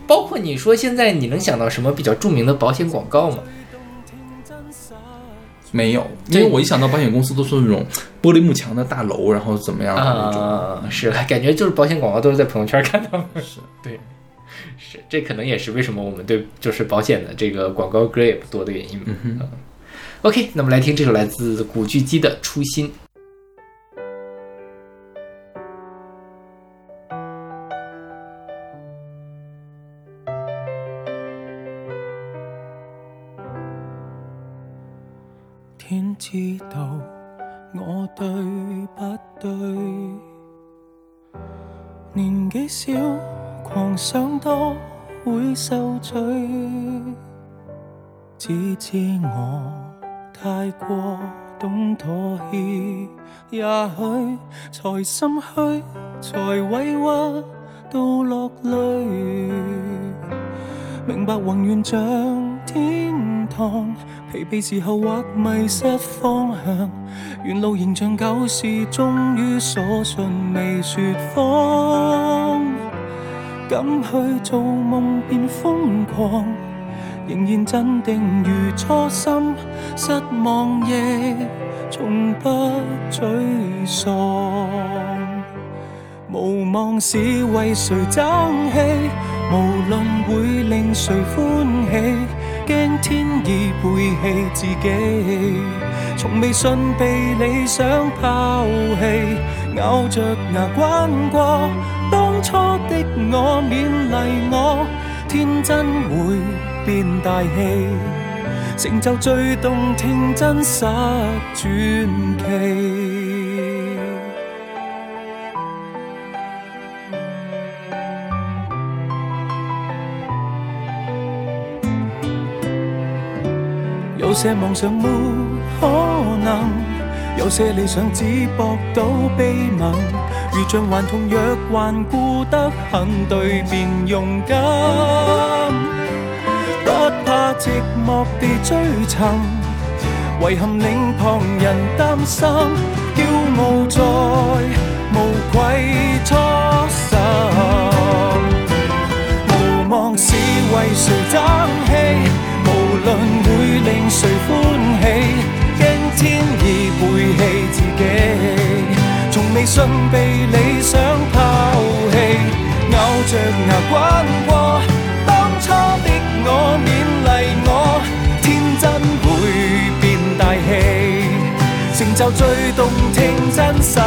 [SPEAKER 1] 包括你说现在你能想到什么比较著名的保险广告吗？
[SPEAKER 2] 没有，因为我一想到保险公司都是那种玻璃幕墙的大楼，然后怎么样的那种。
[SPEAKER 1] 啊，是感觉就是保险广告都是在朋友圈看到的，是对，是这可能也是为什么我们对就是保险的这个广告歌也不多的原因吧。嗯 OK，那么来听这首来自古巨基的《初心》。
[SPEAKER 4] 對不對？
[SPEAKER 6] 年纪小，狂想多会受罪，只知我太过懂妥协，也许才心虚，才委屈到落泪。明白宏愿像天堂，疲惫时候或迷失方向，沿路仍像旧时，终于所信未说谎。敢去做梦便疯狂，仍然镇定如初心，失望亦从不沮丧。无望是为谁争气，无论会令谁欢喜，惊天意背弃自己，从未信被理想抛弃，咬着牙关过当初的我，勉励我，天真会变大气，成就最动听真实传奇。些妄想没可能，有些理想只博到悲悯。如像顽童若顽固得很，对便勇敢，不怕寂寞地追寻。遗憾令旁人担心，骄傲在无愧初心。无望是为谁争气，无论令谁欢喜，惊天意背弃自己，从未信被理想抛弃，咬着牙关过当初的我，勉励我，天真会变大器，成就最动听真实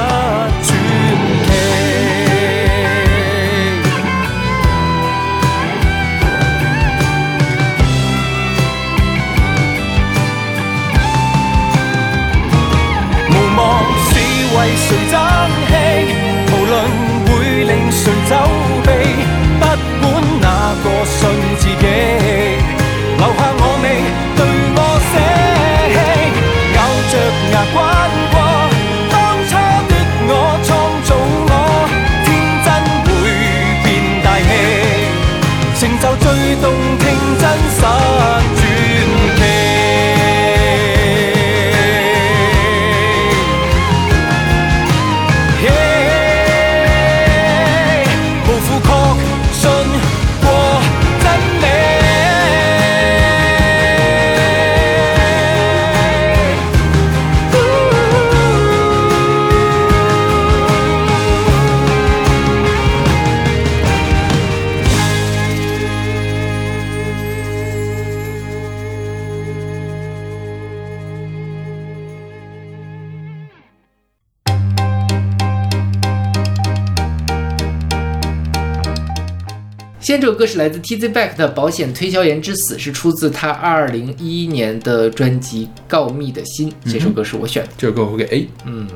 [SPEAKER 1] 歌是来自 TZ Back 的《保险推销员之死》，是出自他二零一一年的专辑《告密的心》。这首歌是我选的。
[SPEAKER 2] 这首歌我会给 A。
[SPEAKER 1] 嗯，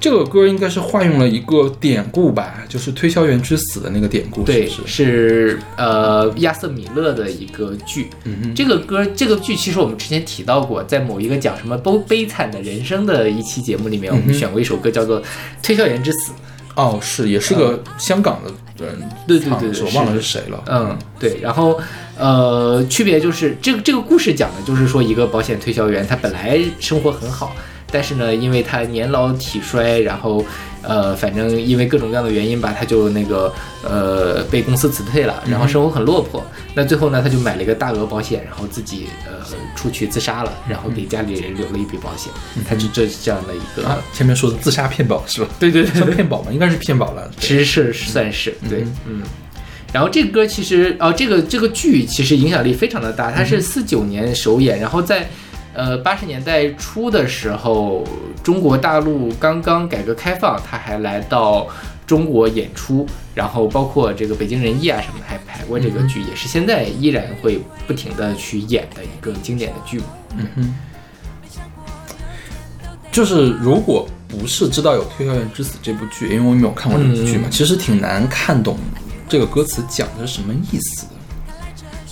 [SPEAKER 2] 这个歌应该是化用了一个典故吧，就是推销员之死的那个典故，
[SPEAKER 1] 对，
[SPEAKER 2] 是是？
[SPEAKER 1] 呃亚瑟米勒的一个剧。这个歌，这个剧其实我们之前提到过，在某一个讲什么悲悲惨的人生的一期节目里面，我们选过一首歌叫做《推销员之死》。
[SPEAKER 2] 哦，是，也是个香港的人
[SPEAKER 1] 对对对对
[SPEAKER 2] 我忘了
[SPEAKER 1] 是
[SPEAKER 2] 是谁了。
[SPEAKER 1] 嗯，对，然后呃，区别就是这个这个故事讲的就是说一个保险推销员，他本来生活很好，但是呢，因为他年老体衰，然后呃，反正因为各种各样的原因吧，他就那个呃被公司辞退了，然后生活很落魄。那最后呢，他就买了一个大额保险，然后自己呃出去自杀了，然后给家里人留了一笔保险。他就这这样的一个，
[SPEAKER 2] 啊，前面说的自杀骗保是吧？
[SPEAKER 1] 对对对
[SPEAKER 2] 算骗保吗？应该是骗保了。
[SPEAKER 1] 其实是算是对，嗯。然后这个歌其实，哦，这个这个剧其实影响力非常的大，它是四九年首演，然后在呃八十年代初的时候，中国大陆刚刚改革开放，他还来到中国演出，然后包括这个北京人艺啊什么的还排过这个剧，也是现在依然会不停的去演的一个经典的剧目。
[SPEAKER 2] 嗯哼就是如果不
[SPEAKER 3] 不是知道有《推销员之死》这部剧，因为我没有看过这部剧嘛，
[SPEAKER 1] 嗯
[SPEAKER 3] 其实挺难看懂这个歌词讲的是什么意思的。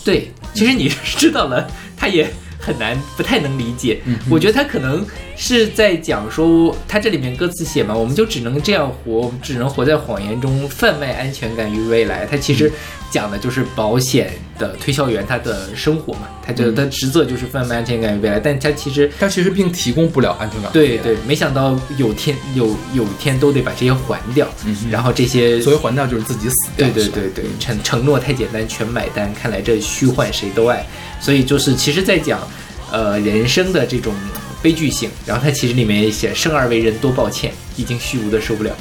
[SPEAKER 1] 对，其实你知道了，他也很难，不太能理解。
[SPEAKER 3] 嗯
[SPEAKER 1] 我觉得他可能是在讲说，他这里面歌词写嘛，我们就只能这样活，我们只能活在谎言中，贩卖安全感与未来。他其
[SPEAKER 3] 嗯
[SPEAKER 1] 实讲的就是保险的推销员他的生活嘛，他
[SPEAKER 3] 嗯
[SPEAKER 1] 就他职责就是贩卖安全感与未来，但他其实。
[SPEAKER 3] 他其实并提供不了安全感。
[SPEAKER 1] 对对，没想到有天有有天都得把这些还掉，然后这些
[SPEAKER 3] 所谓还掉就是自己死掉。
[SPEAKER 1] 对对对对，承承诺太简单，全买单。看来这虚幻谁都爱，所以就是其实在讲，呃，人生的这种悲剧性。然后它其实里面也写“生而为人，多抱歉，已经虚无的受不了”，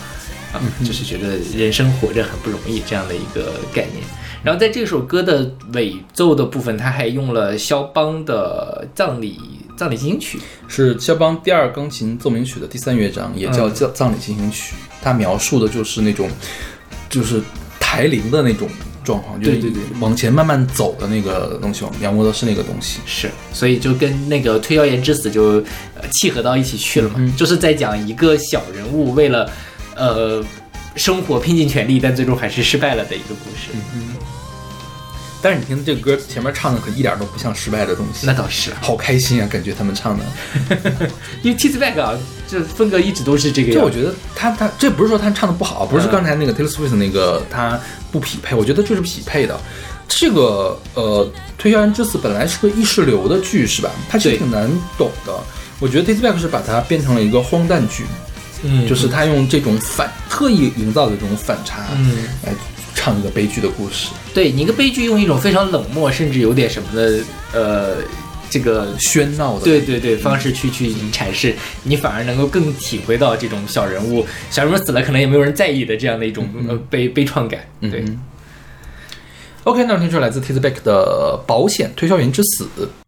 [SPEAKER 1] 啊，就是觉得人生活着很不容易这样的一个概念。然后在这首歌的尾奏的部分，他还用了肖邦的葬礼葬礼进行曲，
[SPEAKER 3] 是肖邦第二钢琴奏鸣曲的第三乐章，也叫
[SPEAKER 1] 嗯
[SPEAKER 3] 葬葬礼进行曲。它描述的就是那种，就是台铃的那种状况，就是
[SPEAKER 1] 对对对
[SPEAKER 3] 往前慢慢走的那个东西，描摹的是那个东西。
[SPEAKER 1] 是，所以就跟那个推销员之死就呃契合到一起去了嘛，
[SPEAKER 3] 嗯
[SPEAKER 1] 就是在讲一个小人物为了呃生活拼尽全力，但最终还是失败了的一个故事。
[SPEAKER 3] 但是你听这个歌前面唱的可一点都不像失败的东西，
[SPEAKER 1] 那倒是，
[SPEAKER 3] 好开心啊，感觉他们唱的。
[SPEAKER 1] 因为 T Z Back 啊，这风格一直都是这个样。
[SPEAKER 3] 就我觉得他他这不是说他唱的不好，不是刚才那个 Taylor Swift 那个他不匹配，我觉得就是匹配的。这个呃，《推销员之死》本来是个意识流的剧是吧？它其实挺难懂的。我觉得 Taylor Swift 是把它变成了一个荒诞剧，
[SPEAKER 1] 嗯，
[SPEAKER 3] 就是他用这种反特意营造的这种反差，
[SPEAKER 1] 嗯，
[SPEAKER 3] 来唱一个悲剧的故事，
[SPEAKER 1] 对你一个悲剧用一种非常冷漠，甚至有点什么的呃这个
[SPEAKER 3] 喧闹的。
[SPEAKER 1] 对对对，方式去去阐释，你反而能够更体会到这种小人物，小人物死了可能也没有人在意的这样的一种、呃悲悲怆感。对，
[SPEAKER 3] 嗯 OK，那我们听出来自 Taylor Beck 的《保险推销员之死》。
[SPEAKER 1] 「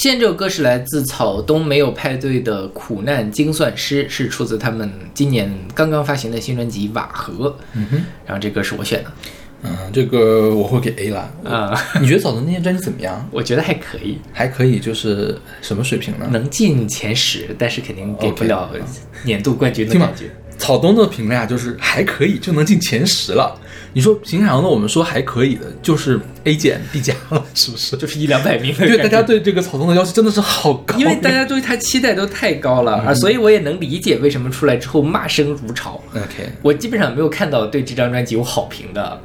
[SPEAKER 1] 现在这首歌是来自草东没有派对的苦难精算师，是出自他们今年刚刚发行的新专辑《瓦合》。嗯哼，然后这歌是我选的
[SPEAKER 2] 嗯，这个我会给 A 啦。
[SPEAKER 1] 啊、
[SPEAKER 2] 你觉得草东那些专辑怎么样？
[SPEAKER 1] 我觉得还可以，
[SPEAKER 2] 还可以，就是什么水平呢？
[SPEAKER 1] 能进前十，但是肯定给不了年度冠军的感觉。
[SPEAKER 2] 草东的评价就是还可以，就能进前十了。你说平常的我们说还可以的，就是 A 减 B 加了，是不是？
[SPEAKER 1] 就是一两百名的
[SPEAKER 2] 因为大家对这个草东的要求真的是好高，
[SPEAKER 1] 因为大家对他期待都太高了，啊，所以我也能理解为什么出来之后骂声如潮。
[SPEAKER 2] OK，
[SPEAKER 1] 我基本上没有看到对这张专辑有好评的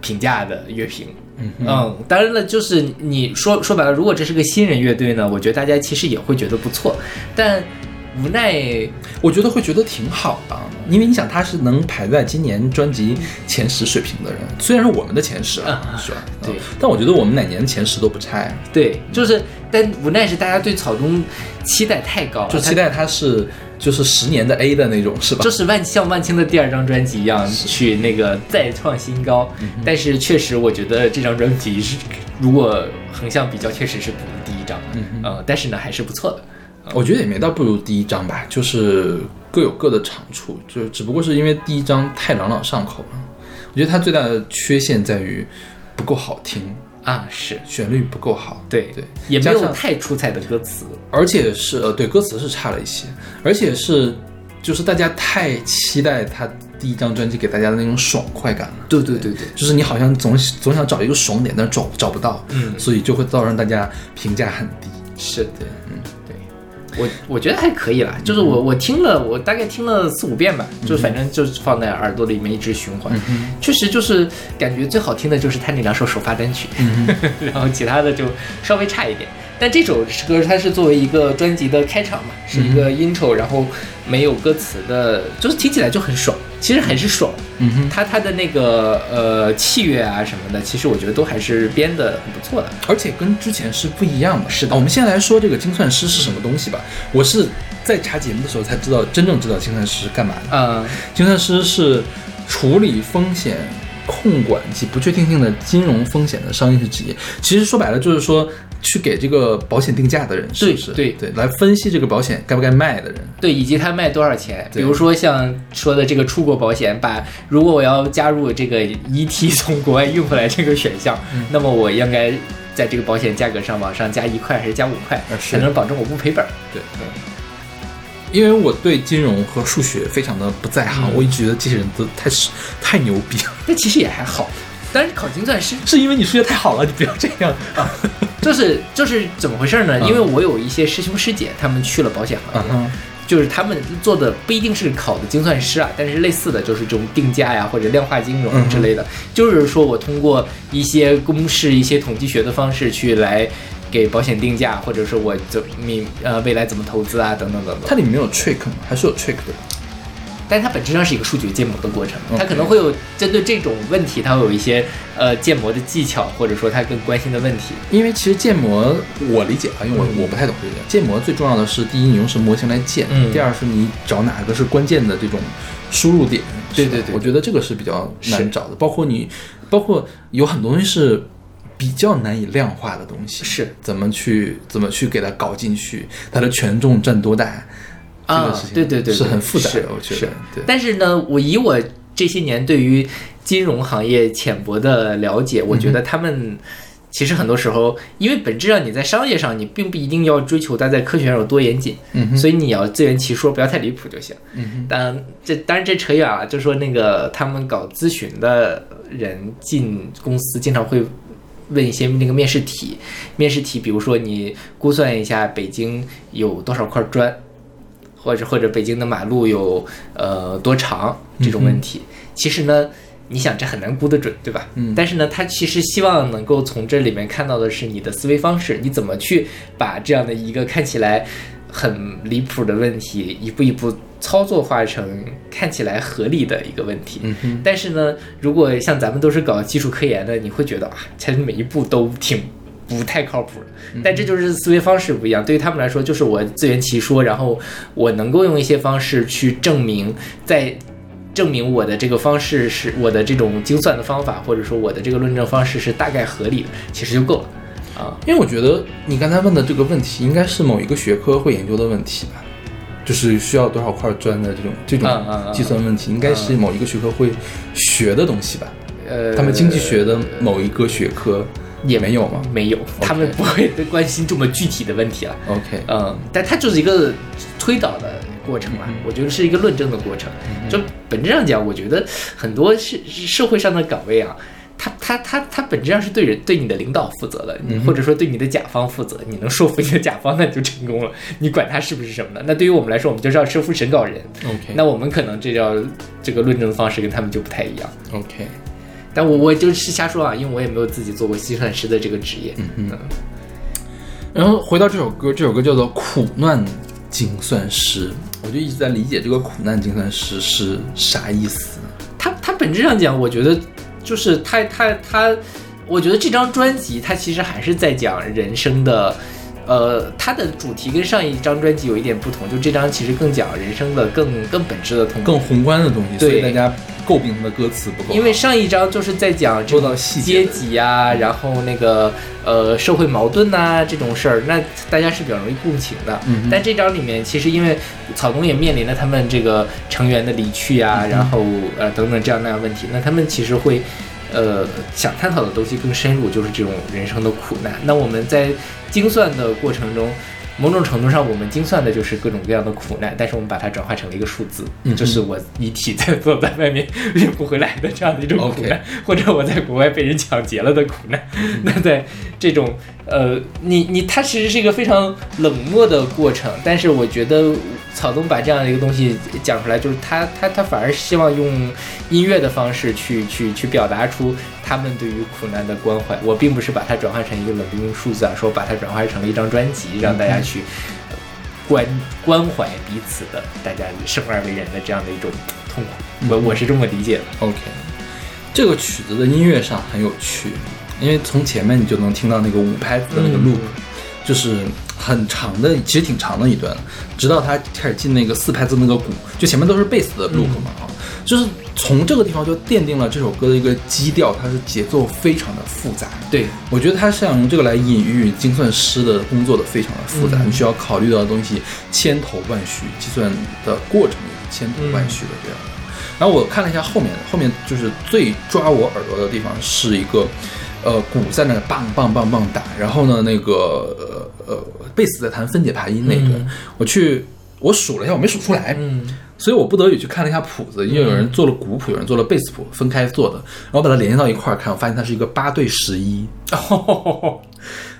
[SPEAKER 1] 评价的乐评。嗯当然了，就是你说说白了，如果这是个新人乐队呢，我觉得大家其实也会觉得不错，但无奈
[SPEAKER 2] 我觉得会觉得挺好的，因为你想他是能排在今年专辑前十水平的人，虽然是我们的前十啊，是吧？
[SPEAKER 1] 对
[SPEAKER 2] 嗯但我觉得我们哪年前十都不差呀，
[SPEAKER 1] 对，就是但无奈是大家对草东期待太高了，
[SPEAKER 2] 就期待他是就是十年的 A 的那种，是吧？
[SPEAKER 1] 就是万像万青的第二张专辑一样去那个再创新高，但是确实我觉得这张专辑是如果横向比较，确实是不如第一张，嗯呃，但是呢还是不错的。
[SPEAKER 2] 我觉得也没到不如第一章吧，就是各有各的长处，就只不过是因为第一章太朗朗上口了。我觉得它最大的缺陷在于不够好听，
[SPEAKER 1] 啊，是
[SPEAKER 2] 旋律不够好，
[SPEAKER 1] 对
[SPEAKER 2] 对，
[SPEAKER 1] 也没有太出彩的歌词，
[SPEAKER 2] 而且是呃对歌词是差了一些，而且是就是大家太期待他第一张专辑给大家的那种爽快感了。
[SPEAKER 1] 对对对对，
[SPEAKER 2] 就是你好像总总想找一个爽点，但是找找不到，
[SPEAKER 1] 嗯
[SPEAKER 2] 所以就会造成大家评价很低。
[SPEAKER 1] 是的，嗯，对。我我觉得还可以啦，就是我我听了，我大概听了四五遍吧，就反正就是放在耳朵里面一直循环，确实就是感觉最好听的就是他那两首首发单曲，然后其他的就稍微差一点。但这首歌它是作为一个专辑的开场嘛，是一个 intro，然后没有歌词的，就是听起来就很爽，其实还是爽。
[SPEAKER 2] 嗯哼，
[SPEAKER 1] 他他的那个呃器乐啊什么的，其实我觉得都还是编的很不错的。
[SPEAKER 2] 而且跟之前是不一样的。
[SPEAKER 1] 是的
[SPEAKER 2] 啊我们先来说这个精算师是什么东西吧。我是在查节目的时候才知道，真正知道精算师是干嘛的。
[SPEAKER 1] 嗯，
[SPEAKER 2] 精算师是处理风险控管及不确定性的金融风险的商业性职业。其实说白了就是说，去给这个保险定价的人，是不是？
[SPEAKER 1] 对
[SPEAKER 2] 对，来分析这个保险该不该卖的人。
[SPEAKER 1] 对，以及他卖多少钱。比如说像说的这个出国保险，把如果我要加入这个 ET 从国外运回来这个选项，
[SPEAKER 2] 嗯
[SPEAKER 1] 那么我应该在这个保险价格上往上加一块还是加五块才能保证我不赔本对？
[SPEAKER 2] 对，因为我对金融和数学非常的不在行，
[SPEAKER 1] 嗯
[SPEAKER 2] 我一直觉得这些人都太是太牛逼了。
[SPEAKER 1] 但其实也还好。但是考精算师
[SPEAKER 2] 是因为你数学太好了，你不要这样啊！
[SPEAKER 1] 就是就是怎么回事呢？因为我有一些师兄师姐，他们去了保险行业，
[SPEAKER 2] 嗯，
[SPEAKER 1] 就是他们做的不一定是考的精算师啊，但是类似的就是这种定价呀或者量化金融之类的，就是说我通过一些公式、一些统计学的方式去来给保险定价，或者是我怎你呃未来怎么投资啊等等等等。
[SPEAKER 2] 它里面有 trick 吗？还是有 trick 的？
[SPEAKER 1] 但是它本质上是一个数据建模的过程，它可能会有针对这种问题，它会有一些呃建模的技巧，或者说它更关心的问题。
[SPEAKER 2] 因为其实建模，我理解啊，因为我我不太懂这个。建模最重要的是，第一，你用什么模型来建；
[SPEAKER 1] 嗯
[SPEAKER 2] 第二是你找哪个是关键的这种输入点。
[SPEAKER 1] 对对对
[SPEAKER 2] 我觉得这个是比较难找的。包括你，包括有很多东西是比较难以量化的东西，
[SPEAKER 1] 是
[SPEAKER 2] 怎么去怎么去给它搞进去，它的权重占多大？这
[SPEAKER 1] 啊对对对对
[SPEAKER 2] 是很复杂的，我觉得。对，
[SPEAKER 1] 但是呢，我以我这些年对于金融行业浅薄的了解，我觉得他们其实很多时候，因为本质上你在商业上，你并不一定要追求它在科学上有多严谨，
[SPEAKER 2] 嗯
[SPEAKER 1] 所以你要自圆其说，不要太离谱就行。当然，这当然这扯远了，就说那个他们搞咨询的人进公司，经常会问一些那个面试题，面试题，比如说你估算一下北京有多少块砖，或者或者北京的马路有呃多长这种问题，其实呢。你想这很难估得准，对吧？
[SPEAKER 2] 嗯
[SPEAKER 1] 但是呢，他其实希望能够从这里面看到的是你的思维方式，你怎么去把这样的一个看起来很离谱的问题，一步一步操作化成看起来合理的一个问题。
[SPEAKER 2] 嗯哼，
[SPEAKER 1] 但是呢，如果像咱们都是搞技术科研的，你会觉得啊，其实每一步都挺不太靠谱的。但这就是思维方式不一样，对于他们来说，就是我自圆其说，然后我能够用一些方式去证明，在证明我的这个方式是我的这种精算的方法，或者说我的这个论证方式是大概合理的，其实就够了。啊。
[SPEAKER 2] 因为我觉得你刚才问的这个问题，应该是某一个学科会研究的问题吧，就是需要多少块砖的这种这种计算问题，应该是某一个学科会学的东西吧。
[SPEAKER 1] 呃，
[SPEAKER 2] 他们经济学的某一个学科
[SPEAKER 1] 也
[SPEAKER 2] 没有吗
[SPEAKER 1] 没有，他们不会关心这么具体的问题了。
[SPEAKER 2] ？OK，
[SPEAKER 1] 嗯，但它就是一个推导的过程嘛，我觉得是一个论证的过程。就本质上讲，我觉得很多是是社会上的岗位啊，它它它它本质上是对人对你的领导负责的，你或者说对你的甲方负责。你能说服你的甲方，那你就成功了。你管他是不是什么呢，那对于我们来说，我们就是要说服审稿人。
[SPEAKER 2] OK
[SPEAKER 1] 那我们可能这叫这个论证方式跟他们就不太一样。
[SPEAKER 2] OK，
[SPEAKER 1] 但我我就是瞎说啊，因为我也没有自己做过计算师的这个职业。嗯
[SPEAKER 2] 然后回到这首歌，这首歌叫做《苦难精算师》，我就一直在理解这个“苦难精算师”是啥意思。
[SPEAKER 1] 它它本质上讲，我觉得就是他，他，他，我觉得这张专辑他其实还是在讲人生的，呃，它的主题跟上一张专辑有一点不同，就这张其实更讲人生的更更本质的痛苦，
[SPEAKER 2] 更宏观的东西，所以大家诟病他的歌词不够。
[SPEAKER 1] 因为上一张就是在讲这
[SPEAKER 2] 说到
[SPEAKER 1] 种
[SPEAKER 2] 细节
[SPEAKER 1] 阶级呀、然后那个呃社会矛盾呐、这种事儿，那大家是比较容易共情的。
[SPEAKER 2] 嗯
[SPEAKER 1] 但这张里面其实因为草东也面临了他们这个成员的离去呀、
[SPEAKER 2] 嗯
[SPEAKER 1] 然后呃等等这样那样问题，那他们其实会。呃，想探讨的东西更深入，就是这种人生的苦难。那我们在精算的过程中，某种程度上，我们精算的就是各种各样的苦难，但是我们把它转化成了一个数字，
[SPEAKER 2] 嗯哼
[SPEAKER 1] 这是我遗体在坐在外面 运不回来的这样的一种苦难或者我在国外被人抢劫了的苦难。那在这种呃，你你它其实是一个非常冷漠的过程，但是我觉得草东把这样的一个东西讲出来，就是他他他反而希望用音乐的方式去去去表达出他们对于苦难的关怀。我并不是把它转换成一个冷冰冰数字啊，说把它转化成了一张专辑，让大家去。呃关关怀彼此的，大家生而为人的这样的一种痛苦，我我是这么理解的。
[SPEAKER 2] OK，这个曲子的音乐上很有趣，因为从前面你就能听到那个五拍子的那个
[SPEAKER 1] 嗯
[SPEAKER 2] loop，、就是很长的，其实挺长的一段，直到他开始进那个四拍子那个鼓，就前面都是贝斯的 loop 嘛啊、就是从这个地方就奠定了这首歌的一个基调，它是节奏非常的复杂。
[SPEAKER 1] 对，
[SPEAKER 2] 我觉得他是想用这个来隐喻精算师的工作的非常的复杂，
[SPEAKER 1] 嗯
[SPEAKER 2] 你需要考虑到的东西千头万绪，计算的过程也是千头万绪的这样的。然后我看了一下后面，后面就是最抓我耳朵的地方是一个，呃，鼓在那棒棒棒棒打，然后呢，那个呃呃贝斯在弹分解琶音那个，
[SPEAKER 1] 嗯
[SPEAKER 2] 我去我数了一下，我没数出来，
[SPEAKER 1] 嗯
[SPEAKER 2] 所以我不得已去看了一下谱子，因为有人做了鼓谱，有人做了贝斯谱，分开做的，然后把它连接到一块儿看，我发现它是一个八对十一。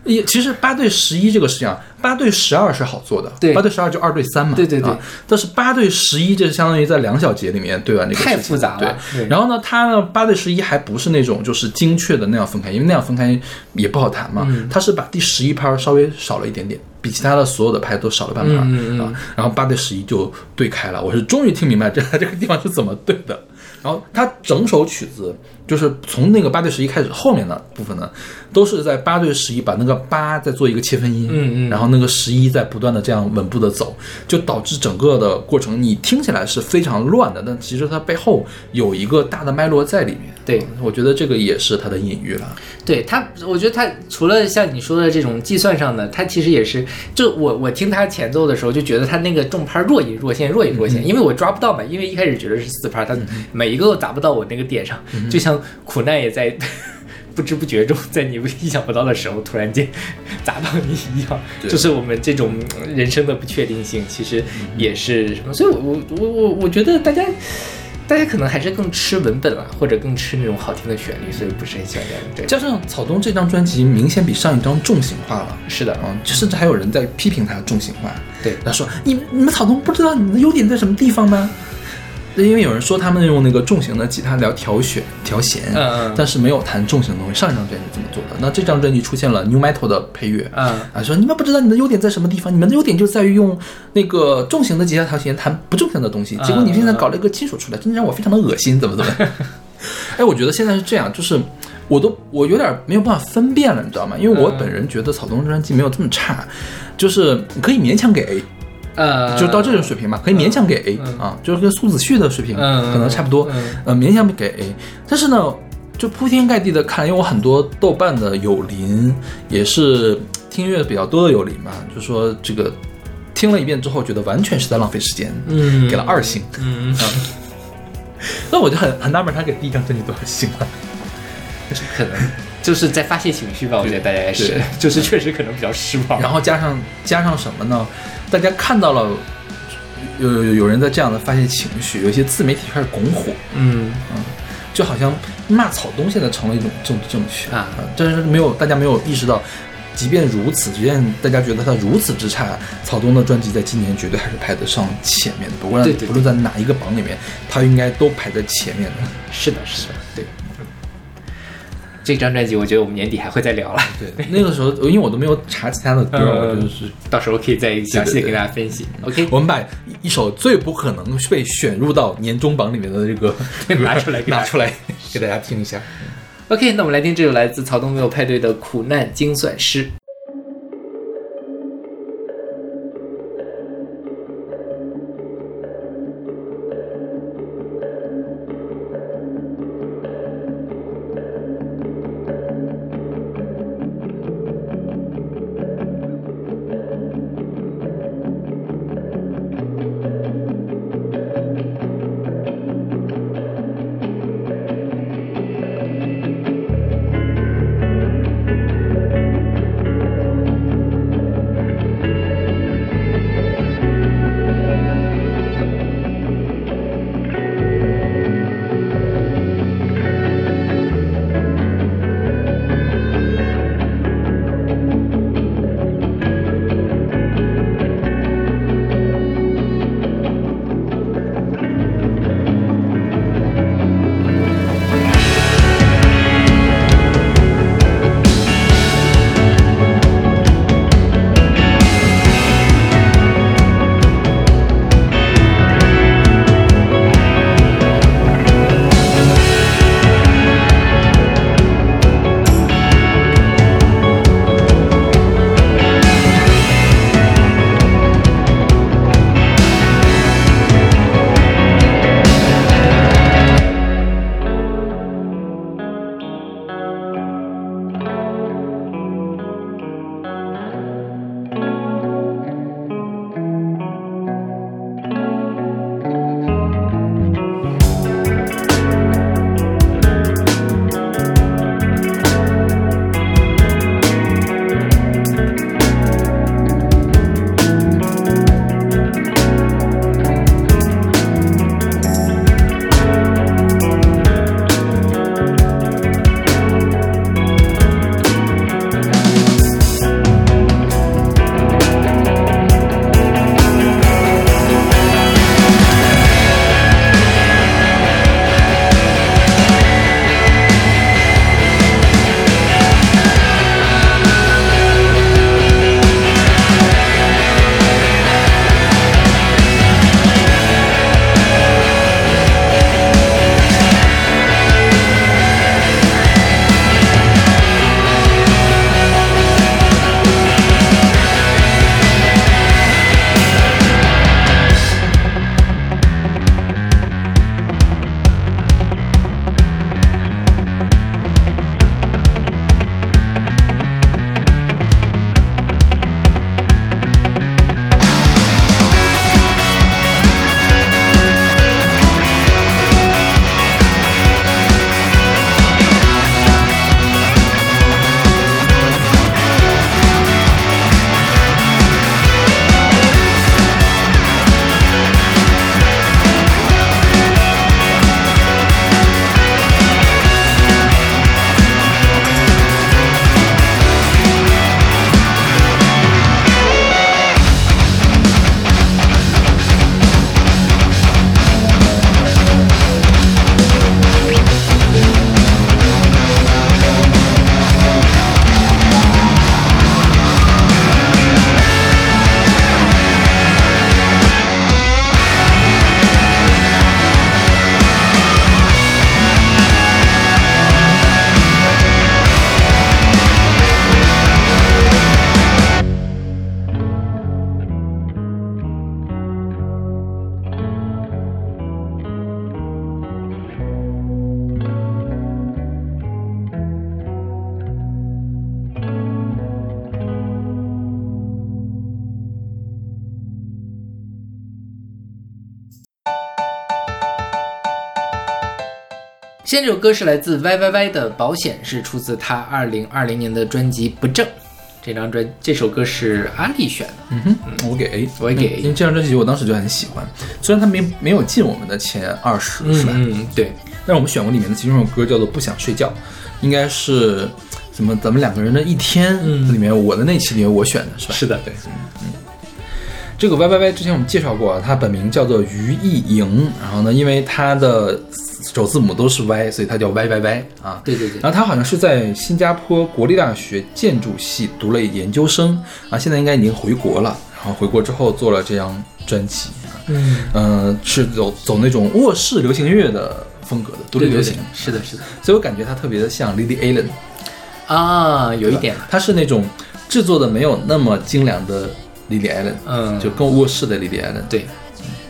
[SPEAKER 1] 哦，
[SPEAKER 2] 也其实八对十一这个事情啊，八对十二是好做的，
[SPEAKER 1] 对
[SPEAKER 2] 八对十二就二对三嘛，
[SPEAKER 1] 对对对
[SPEAKER 2] 啊。但是八对十一，这是相当于在两小节里面对完这个
[SPEAKER 1] 太复杂了
[SPEAKER 2] 对，
[SPEAKER 1] 对。
[SPEAKER 2] 然后呢，它呢八对十一还不是那种就是精确的那样分开，因为那样分开也不好弹嘛，
[SPEAKER 1] 嗯。
[SPEAKER 2] 它是把第十一拍稍微少了一点点，比其他的所有的拍都少了半拍、
[SPEAKER 1] 嗯嗯嗯。
[SPEAKER 2] 啊，然后八对十一就对开了，我是终于听明白这 这个地方是怎么对的。然后它整首曲子就是从那个八对十一开始，后面的部分呢，都是在八对十一把那个八再做一个切分音，
[SPEAKER 1] 嗯嗯
[SPEAKER 2] 然后那个十一在不断的这样稳步的走，就导致整个的过程你听起来是非常乱的，但其实它背后有一个大的脉络在里面。
[SPEAKER 1] 对，
[SPEAKER 2] 我觉得这个也是它的隐喻了。
[SPEAKER 1] 对他，我觉得它除了像你说的这种计算上的，它其实也是，就我我听它前奏的时候就觉得它那个重拍若隐若现，若隐若现，因为我抓不到嘛，因为一开始觉得是四拍，它每一个都达不到我那个点上，就像苦难也在。不知不觉中，在你意想不到的时候，突然间砸到你一样，
[SPEAKER 2] 对
[SPEAKER 1] 就是我们这种嗯人生的不确定性，其实也是什么？所以我，我我我我觉得大家，大家可能还是更吃文本了，或者更吃那种好听的旋律，所以不是很喜欢这样的专辑。
[SPEAKER 2] 加上草东这张专辑明显比上一张重型化了。
[SPEAKER 1] 是的，
[SPEAKER 2] 啊，甚至还有人在批评他重型化。
[SPEAKER 1] 对
[SPEAKER 2] 他说：“你们你们草东不知道你们的优点在什么地方吗？”因为有人说他们用那个重型的吉他来调弦调弦，
[SPEAKER 1] 嗯嗯
[SPEAKER 2] 但是没有弹重型的东西。上一张专辑这么做的，那这张专辑出现了 new metal 的配乐，
[SPEAKER 1] 嗯
[SPEAKER 2] 啊，说你们不知道你的优点在什么地方，你们的优点就在于用那个重型的吉他调弦弹不重型的东西，结果你现在搞了一个金属出来，真的让我非常的恶心，怎么怎么？哎，我觉得现在是这样，就是我都我有点没有办法分辨了，你知道吗？因为我
[SPEAKER 1] 嗯
[SPEAKER 2] 本人觉得草东专辑没有这么差，就是你可以勉强给 A，
[SPEAKER 1] 呃，
[SPEAKER 2] 就到这种水平吧，可以勉强给 A、
[SPEAKER 1] 嗯
[SPEAKER 2] 啊，就是跟苏子旭的水平
[SPEAKER 1] 嗯
[SPEAKER 2] 可能差不多，
[SPEAKER 1] 嗯
[SPEAKER 2] 呃，勉强给 A。但是呢，就铺天盖地的看，因为我很多豆瓣的友邻也是听音乐比较多的友邻嘛，就说这个听了一遍之后，觉得完全是在浪费时间，
[SPEAKER 1] 嗯
[SPEAKER 2] 给了二星。
[SPEAKER 1] 嗯，
[SPEAKER 2] 那我就很很纳闷，他给第一张专辑多少星啊？
[SPEAKER 1] 可能就是在发泄情绪吧，我觉得大家也是
[SPEAKER 2] 对，
[SPEAKER 1] 就是确实可能比较失望。
[SPEAKER 2] 然后加上加上什么呢？大家看到了有有有人在这样的发泄情绪，有一些自媒体开始拱火，
[SPEAKER 1] 嗯嗯，
[SPEAKER 2] 就好像骂草东现在成了一种政治正确
[SPEAKER 1] 啊
[SPEAKER 2] 但是没有大家没有意识到，即便如此，即便大家觉得他如此之差，草东的专辑在今年绝对还是排得上前面的，不管不论在哪一个榜里面，他应该都排在前面的。
[SPEAKER 1] 是的，是的，对。这张专辑，我觉得我们年底还会再聊了，
[SPEAKER 2] 对，那个时候因为我都没有查其他的歌，
[SPEAKER 1] 嗯
[SPEAKER 2] 我就是
[SPEAKER 1] 到时候可以再详细的
[SPEAKER 2] 对对
[SPEAKER 1] 跟大家分析。OK，
[SPEAKER 2] 我们把一首最不可能被选入到年终榜里面的这个
[SPEAKER 1] 拿出来
[SPEAKER 2] 拿出来 给大家听一下。
[SPEAKER 1] OK，那我们来听这首来自曹东没有派对的《苦难精算师》。现在这首歌是来自 Y Y Y 的《保险》，是出自他二零二零年的专辑《不正》。这张专这首歌是阿丽选的，
[SPEAKER 2] 嗯哼，我给 A，
[SPEAKER 1] 我也给 A
[SPEAKER 2] 因为这张专辑我当时就很喜欢，虽然它没没有进我们的前二十，是吧？
[SPEAKER 1] 嗯，对，
[SPEAKER 2] 但是我们选过里面的其中一首歌叫做《不想睡觉》，应该是什么咱们两个人的一天
[SPEAKER 1] 嗯
[SPEAKER 2] 里面我的那期里面我选的是吧？
[SPEAKER 1] 是的
[SPEAKER 2] 对，嗯嗯。这个 Y Y Y 之前我们介绍过啊，它本名叫做于艺莹，然后呢，因为他的首字母都是 Y，所以它叫 Y Y Y 啊。
[SPEAKER 1] 对对对，
[SPEAKER 2] 然后他好像是在新加坡国立大学建筑系读了研究生啊，现在应该已经回国了。然后回国之后做了这张专辑啊，
[SPEAKER 1] 嗯，
[SPEAKER 2] 嗯、是走走那种卧室流行乐的风格的独立流行。
[SPEAKER 1] 是的，是的，
[SPEAKER 2] 所以我感觉他特别的像 Lily Allen，
[SPEAKER 1] 啊，有一点，
[SPEAKER 2] 他是那种制作的没有那么精良的 Lily Allen，
[SPEAKER 1] 嗯，
[SPEAKER 2] 就更卧室的 Lily Allen，
[SPEAKER 1] 对，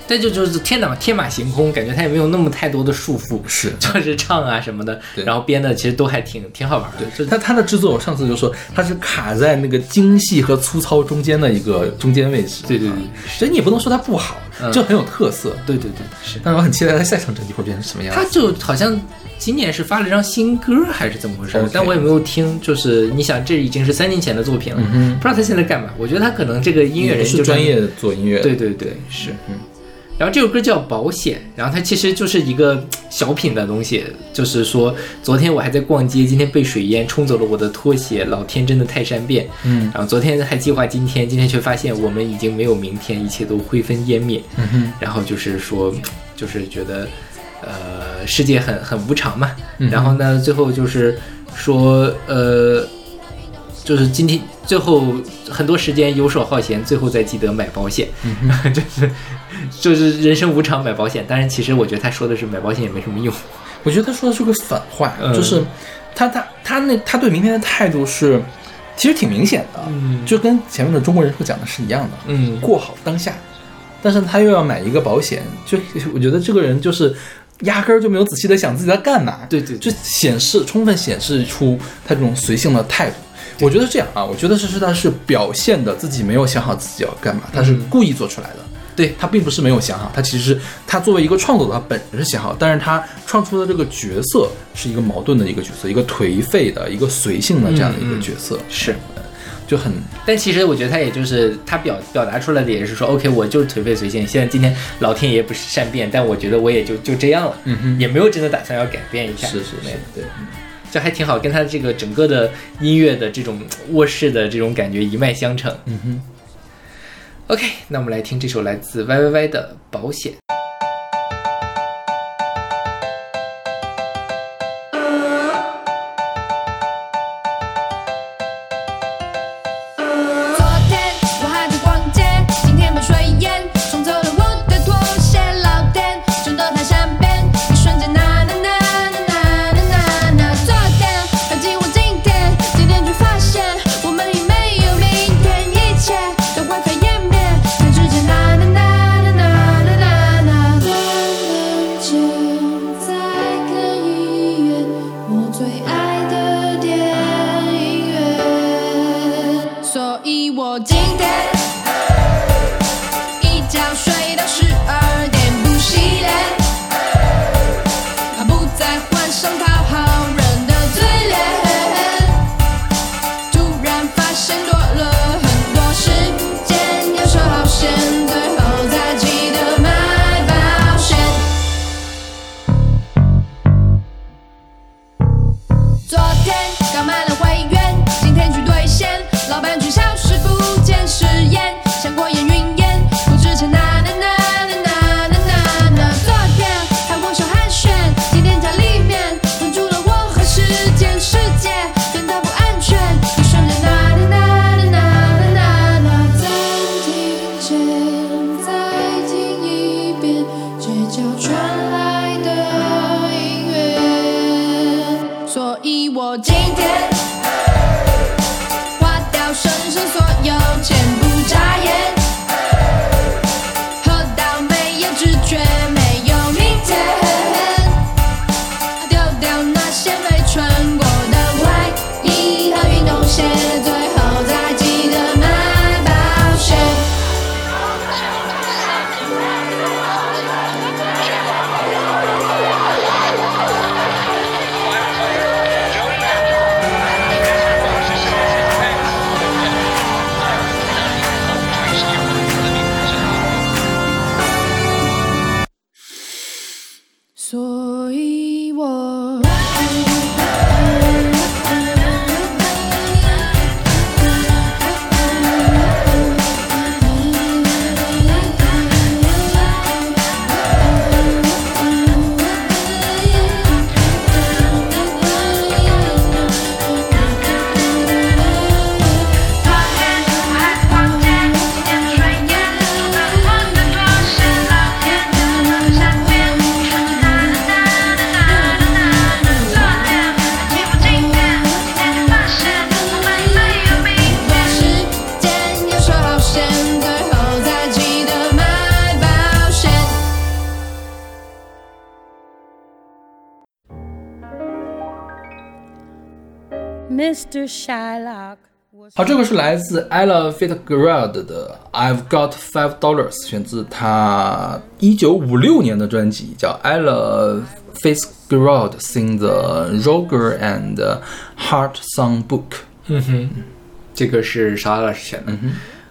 [SPEAKER 1] 但就就是天马天马行空，感觉他也没有那么太多的束缚，
[SPEAKER 2] 是
[SPEAKER 1] 就是唱啊什么的，然后编的其实都还挺挺好玩的，对
[SPEAKER 2] 他他的制作，我上次就说他是卡在那个精细和粗糙中间的一个中间位置，
[SPEAKER 1] 对对对
[SPEAKER 2] 啊所以你也不能说他不好，
[SPEAKER 1] 嗯
[SPEAKER 2] 就很有特色。
[SPEAKER 1] 对对对是。
[SPEAKER 2] 但是我很期待他下一张专辑会变成什么样
[SPEAKER 1] 他。就好像今年是发了一张新歌还是怎么回事但我也没有听。就是你想，这已经是三年前的作品了，
[SPEAKER 2] 嗯
[SPEAKER 1] 不知道他现在干嘛。我觉得他可能这个音乐人就是
[SPEAKER 2] 专业做音乐，
[SPEAKER 1] 对对对，是。
[SPEAKER 2] 嗯
[SPEAKER 1] 然后这首歌叫《保险》，然后它其实就是一个小品的东西，就是说昨天我还在逛街，今天被水淹冲走了我的拖鞋，老天真的太善变。
[SPEAKER 2] 嗯
[SPEAKER 1] 然后昨天还计划今天，今天却发现我们已经没有明天，一切都灰飞烟灭。
[SPEAKER 2] 嗯哼，
[SPEAKER 1] 然后就是说，就是觉得，呃，世界很很无常嘛。
[SPEAKER 2] 嗯
[SPEAKER 1] 然后呢，最后就是说，呃，就是今天最后很多时间游手好闲，最后再记得买保险，
[SPEAKER 2] 嗯
[SPEAKER 1] 就是就是人生无常，买保险。但是，其实我觉得他说的是买保险也没什么用。
[SPEAKER 2] 我觉得他说的是个反话，
[SPEAKER 1] 嗯
[SPEAKER 2] 就是他他他那他对明天的态度是，其实挺明显的，
[SPEAKER 1] 嗯
[SPEAKER 2] 就跟前面的中国人说讲的是一样的，
[SPEAKER 1] 嗯
[SPEAKER 2] 过好当下，但是他又要买一个保险，就我觉得这个人就是压根儿就没有仔细的想自己在干嘛，
[SPEAKER 1] 对对对
[SPEAKER 2] 就显示充分显示出他这种随性的态度。我觉得这样啊，我觉得这是他是表现的自己没有想好自己要干嘛，他是
[SPEAKER 1] 嗯
[SPEAKER 2] 故意做出来的。对他并不是没有想好，他其实他作为一个创作者，他本人是想好，但是他创出的这个角色是一个矛盾的一个角色，一个颓废的、一个随性的这样的一个角色，
[SPEAKER 1] 是，
[SPEAKER 2] 就很
[SPEAKER 1] 但其实我觉得他也就是他表表达出来的也是说，OK，我就是颓废随性。现在今天老天爷不是善变，但我觉得我也就就这样了，
[SPEAKER 2] 嗯哼
[SPEAKER 1] 也没有真的打算要改变一下。
[SPEAKER 2] 是是是
[SPEAKER 1] 对，
[SPEAKER 2] 对。
[SPEAKER 1] 这还挺好，跟他这个整个的音乐的这种卧室的这种感觉一脉相承。
[SPEAKER 2] 嗯哼。
[SPEAKER 1] OK，那我们来听这首来自 Y Y Y 的《保险》。
[SPEAKER 5] 好，
[SPEAKER 2] 这个是来自 Ella Fitzgerald 的《I've Got Five Dollars》，选自她一九五六年的专辑，叫 Ella Fitzgerald Sing the Roger and Hart Song Book。
[SPEAKER 1] 嗯哼这个是邵老师选的，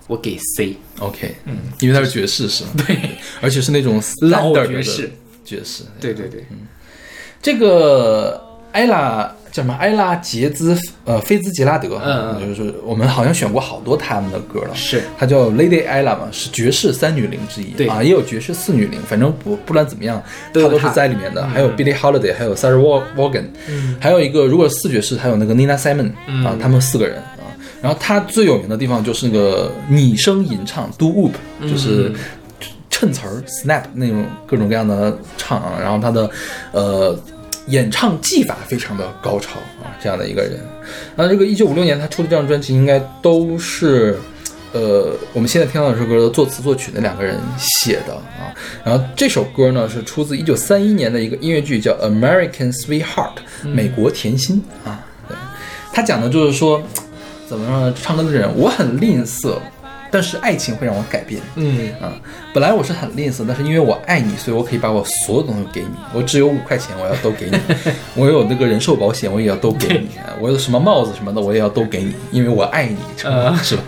[SPEAKER 1] 我给 C。
[SPEAKER 2] OK，嗯，因为它是爵士是吗？对，而且是那种
[SPEAKER 1] 老爵士
[SPEAKER 2] 爵士。
[SPEAKER 1] 对对对，
[SPEAKER 2] 这个埃拉叫什么？埃拉杰兹呃菲兹杰拉德，
[SPEAKER 1] 嗯嗯
[SPEAKER 2] 就是我们好像选过好多他们的歌了。
[SPEAKER 1] 是
[SPEAKER 2] 她叫 Lady Ella 嘛，是爵士三女伶之一。
[SPEAKER 1] 对
[SPEAKER 2] 啊，也有爵士四女伶，反正不不管怎么样，
[SPEAKER 1] 都有她
[SPEAKER 2] 她都是在里面的。还有 Billie Holiday，还有 Sarah Vaughan，还有一个如果四爵士，还有那个 Nina Simon 啊，他们四个人啊。然后她最有名的地方就是那个拟声吟唱 Do Whoop，就是。衬词儿、snap 那种各种各样的唱啊，然后他的呃演唱技法非常的高超啊，这样的一个人。那这个一九五六年他出的这张专辑，应该都是呃我们现在听到这首歌的作词作曲的两个人写的啊。然后这首歌呢是出自一九三一年的一个音乐剧，叫《American Sweetheart》美国甜心啊。对，他讲的就是说怎么说呢？唱歌的人我很吝啬。但是爱情会让我改变，
[SPEAKER 1] 嗯
[SPEAKER 2] 啊，本来我是很吝啬，但是因为我爱你，所以我可以把我所有东西给你。我只有五块钱，我要都给你。我有那个人寿保险，我也要都给你。啊 我有什么帽子什么的，我也要都给你，因为我爱你，是吧？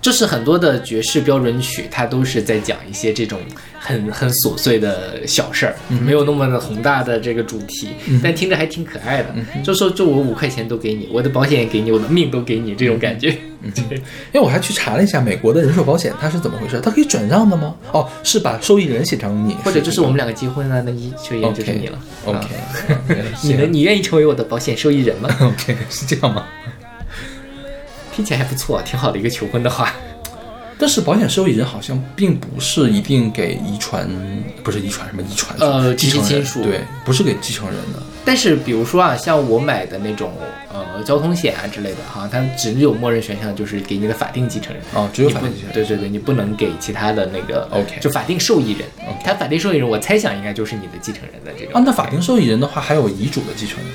[SPEAKER 1] 就是很多的爵士标准曲，它都是在讲一些这种很很琐碎的小事儿，没有那么的宏大的这个主题，但听着还挺可爱的。就说就我五块钱都给你，我的保险也给你，我的命都给你，这种感觉。
[SPEAKER 2] 因为我还去查了一下美国的人寿保险它是怎么回事，它可以转让的吗？哦，是把受益人写成你，
[SPEAKER 1] 或者就是我们两个结婚了，那一受益人就是你了。
[SPEAKER 2] OK，
[SPEAKER 1] 你能你愿意成为我的保险受益人吗？
[SPEAKER 2] OK 是这样吗？
[SPEAKER 1] 听起来还不错，挺好的一个求婚的话。
[SPEAKER 2] 但是保险受益人好像并不是一定给遗传，不是遗传什么遗传，
[SPEAKER 1] 呃
[SPEAKER 2] 继承
[SPEAKER 1] 亲属
[SPEAKER 2] 对，不是给继承人的。
[SPEAKER 1] 但是比如说啊，像我买的那种呃交通险啊之类的，好像它只有默认选项就是给你的法定继承人。
[SPEAKER 2] 哦，只有法定继承人。
[SPEAKER 1] 对对对，你不能给其他的那个
[SPEAKER 2] OK
[SPEAKER 1] 就法定受益人。他法定受益人，我猜想应该就是你的继承人的这种。
[SPEAKER 2] 啊，那法定受益人的话，还有遗嘱的继承人，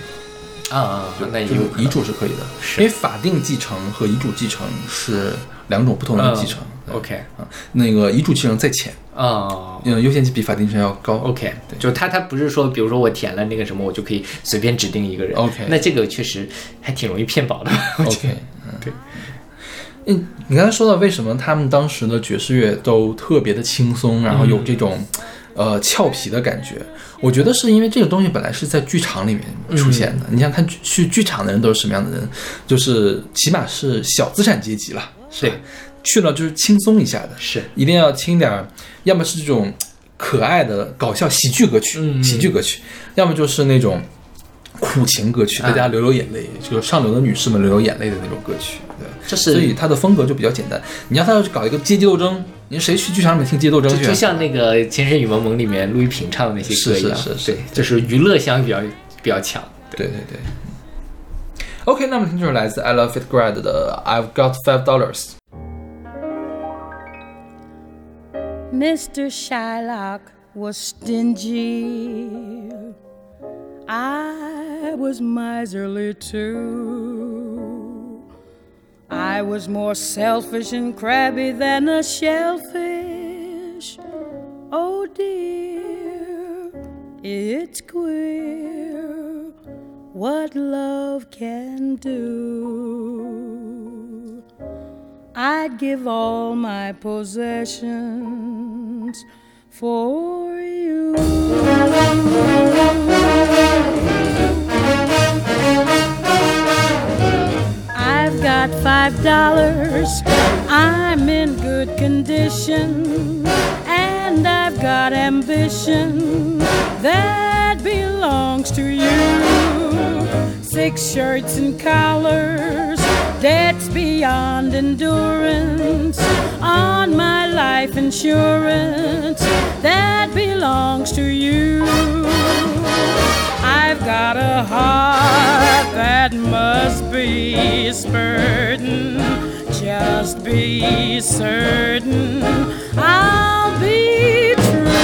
[SPEAKER 1] 啊啊，啊那有
[SPEAKER 2] 遗嘱是可以的，因为法定继承和遗嘱继承是两种不同的继承。
[SPEAKER 1] OK
[SPEAKER 2] 啊，那个遗嘱继承在前，
[SPEAKER 1] 啊。
[SPEAKER 2] 嗯，优先级比法定继承要高。
[SPEAKER 1] OK，就他他不是说，比如说我填了那个什么，我就可以随便指定一个人。
[SPEAKER 2] OK
[SPEAKER 1] 那这个确实还挺容易骗保的。
[SPEAKER 2] OK，嗯
[SPEAKER 1] 对。
[SPEAKER 2] 嗯，你刚才说到为什么他们当时的爵士乐都特别的轻松，然后有这种、呃俏皮的感觉，我觉得是因为这个东西本来是在剧场里面出现的。你想看剧去剧场的人都是什么样的人？就是起码是小资产阶级了，是去了就是轻松一下的，
[SPEAKER 1] 是
[SPEAKER 2] 一定要听点儿，要么是这种可爱的搞笑喜剧歌曲，
[SPEAKER 1] 嗯
[SPEAKER 2] 喜剧歌曲，要么就是那种苦情歌曲，
[SPEAKER 1] 啊
[SPEAKER 2] 大家流流眼泪，就是上流的女士们流流眼泪的那种歌曲。对，
[SPEAKER 1] 这是
[SPEAKER 2] 所以他的风格就比较简单。你要他要去搞一个阶级斗争，你谁去剧场里面听阶级斗争？
[SPEAKER 1] 就就像那个《情深深雨蒙蒙》里面陆玉萍唱的那些歌一样，
[SPEAKER 2] 是是是是
[SPEAKER 1] 对，就是娱乐性比较比较强。
[SPEAKER 2] 对对对。OK，那么听就是来自 Ella Fitzgerald 的 I've Got Five Dollars。
[SPEAKER 7] Mr. Shylock was stingy. I was miserly too. I was more selfish and crabby than a shellfish. Oh dear, it's queer what love can do. I'd give all my possessions for you. I've got five dollars, I'm in good condition, and I've got ambition that belongs to you. Six shirts and collars, debts beyond endurance, on my life insurance that belongs to you. I've got a heart that must be spurting. Just be certain I'll be true.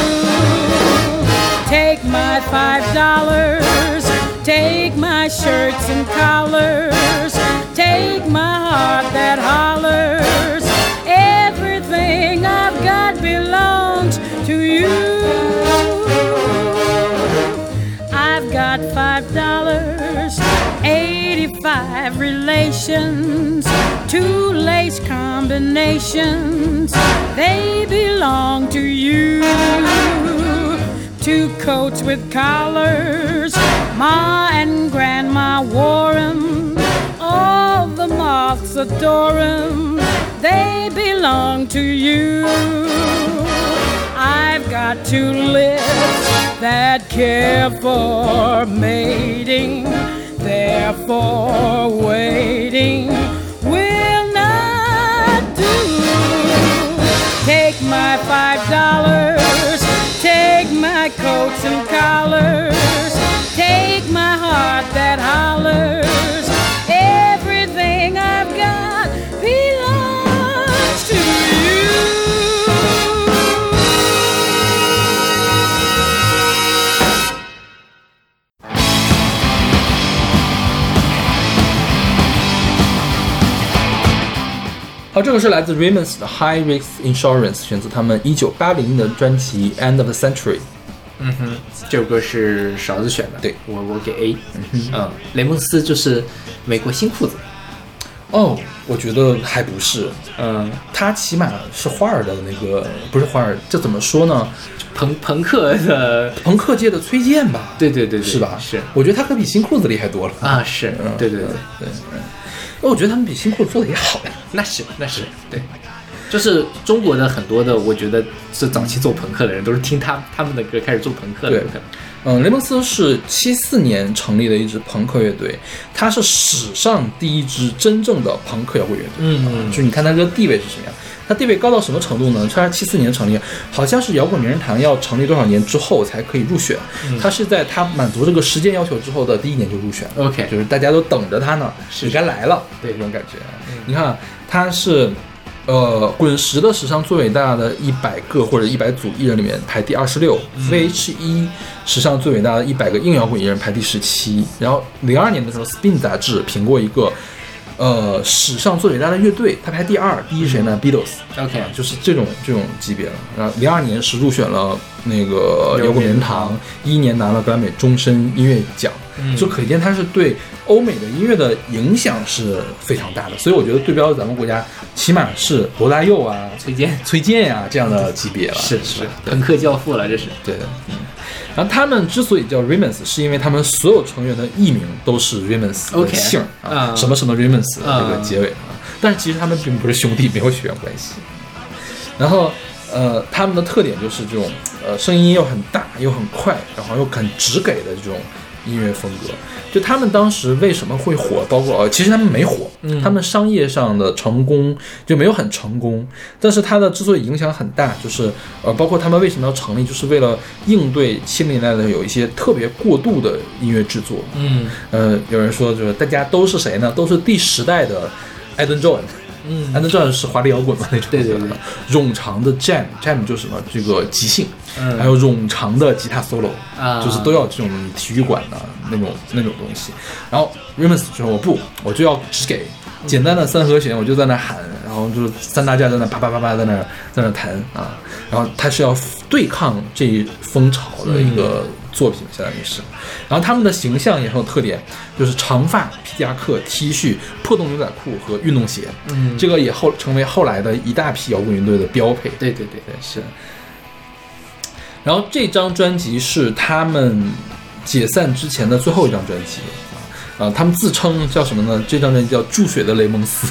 [SPEAKER 7] Take my five dollars, Take my shirts and collars. Two lace combinations. They belong to you. Two coats with collars, Ma and Grandma wore 'em. All the moths adore 'em. They belong to you. I've got two lips that care for mating, therefore waiting will not do. Take my five dollars, take my coats and collars, take my heart that hollers.
[SPEAKER 2] 好，这个是来自 Raymond's 的 High Risk Insurance，选自他们一九八零年的专辑 End of the Century。
[SPEAKER 1] 嗯哼，这首歌是勺子选的，
[SPEAKER 2] 对
[SPEAKER 1] 我我给 A。嗯哼，雷蒙斯就是美国新裤子。
[SPEAKER 2] 哦，我觉得还不是，
[SPEAKER 1] 嗯，
[SPEAKER 2] 他起码是花儿的那个，不是花儿，这怎么说呢？
[SPEAKER 1] 朋朋克的，
[SPEAKER 2] 朋克界的崔健吧？
[SPEAKER 1] 对对对对，
[SPEAKER 2] 是吧？
[SPEAKER 1] 是
[SPEAKER 2] 我觉得他可比新裤子厉害多了
[SPEAKER 1] 啊，是
[SPEAKER 2] 嗯，
[SPEAKER 1] 对对对，
[SPEAKER 2] 对，嗯，我觉得他们比新裤子做的也好呀。
[SPEAKER 1] 那是那是对，就是中国的很多的，我觉得是早期做朋克的人，都是听他他们的歌开始做朋克的，
[SPEAKER 2] 对。嗯，雷蒙斯是七四年成立的一支朋克乐队，他是史上第一支真正的朋克摇滚乐队。
[SPEAKER 1] 嗯
[SPEAKER 2] 嗯就你看他这个地位是什么样，它地位高到什么程度呢？它是七四年成立，好像是摇滚名人堂要成立多少年之后才可以入选。它是在它满足这个时间要求之后的第一年就入选了。
[SPEAKER 1] OK
[SPEAKER 2] 就是大家都等着它呢，
[SPEAKER 1] 是
[SPEAKER 2] 你该来了，对这种感觉啊。你看，它是。呃，滚石的史上最伟大的一百个或者一百组艺人里面排第二十六，VH 一史上最伟大的一百个硬摇滚艺人排第十七。然后零二年的时候，Spin 杂志评过一个，呃，史上最伟大的乐队，它排第二，第一是谁呢？Beatles。
[SPEAKER 1] OK
[SPEAKER 2] 就是这种这种级别了。然后零二年是入选了那个摇滚名人堂，一一年拿了格莱美终身音乐奖，就可见它是对欧美的音乐的影响是非常大的。所以我觉得对标咱们国家，起码是罗大佑啊、
[SPEAKER 1] 崔健
[SPEAKER 2] 崔健呀、这样的级别了。
[SPEAKER 1] 是是
[SPEAKER 2] 是
[SPEAKER 1] 朋克教父了，这是
[SPEAKER 2] 对的，嗯。然后他们之所以叫 Ramones，是因为他们所有成员的艺名都是 Ramones 的
[SPEAKER 1] OK
[SPEAKER 2] 姓儿啊，
[SPEAKER 1] 啊
[SPEAKER 2] 什么什么 Ramones 这个
[SPEAKER 1] 啊
[SPEAKER 2] 结尾啊。但是其实他们并不是兄弟，没有血缘关系。然后呃，他们的特点就是这种呃声音又很大又很快，然后又很直给的这种音乐风格。就他们当时为什么会火，包括呃，其实他们没火，他们商业上的成功就没有很成功。但是他的之所以影响很大，就是呃，包括他们为什么要成立，就是为了应对七零年代的有一些特别过度的音乐制作。
[SPEAKER 1] 嗯
[SPEAKER 2] 呃，有人说就是大家都是谁呢？都是第十代的艾顿·乔恩。
[SPEAKER 1] 嗯
[SPEAKER 2] 艾顿·乔恩是华丽摇滚嘛那种。
[SPEAKER 1] 对对对。
[SPEAKER 2] 冗长的 jam，jam 就是什么这个即兴，
[SPEAKER 1] 嗯
[SPEAKER 2] 还有冗长的吉他 solo，、
[SPEAKER 1] 啊
[SPEAKER 2] 就是都要这种体育馆的那种那种东西。然后 Ramones 就说我不，我就要只给简单的三和弦，我就在那喊，然后就是三大架在那啪啪啪啪在那在那弹啊，然后他是要对抗这一风潮的一个作品，相当于是。然后他们的形象也很有特点，就是长发、皮夹克、T 恤、破洞牛仔裤和运动鞋。
[SPEAKER 1] 嗯，
[SPEAKER 2] 这个也后成为后来的一大批摇滚乐队的标配。
[SPEAKER 1] 对对对
[SPEAKER 2] 对是。然后这张专辑是他们解散之前的最后一张专辑啊，啊，他们自称叫什么呢？这张专辑叫《注水的雷蒙斯》，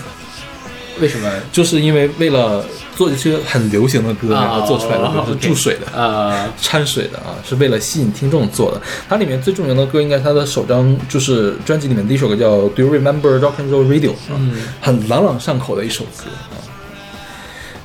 [SPEAKER 1] 为什么？
[SPEAKER 2] 就是因为为了做一些很流行的歌，
[SPEAKER 1] 啊
[SPEAKER 2] 然后做出来的歌是注水的。
[SPEAKER 1] 啊，
[SPEAKER 2] 掺水的啊，是为了吸引听众做的。它里面最著名的歌应该是它的首张，就是专辑里面第一首歌叫《Do You Remember Rock and Roll Radio》啊，
[SPEAKER 1] 嗯
[SPEAKER 2] 很朗朗上口的一首歌啊。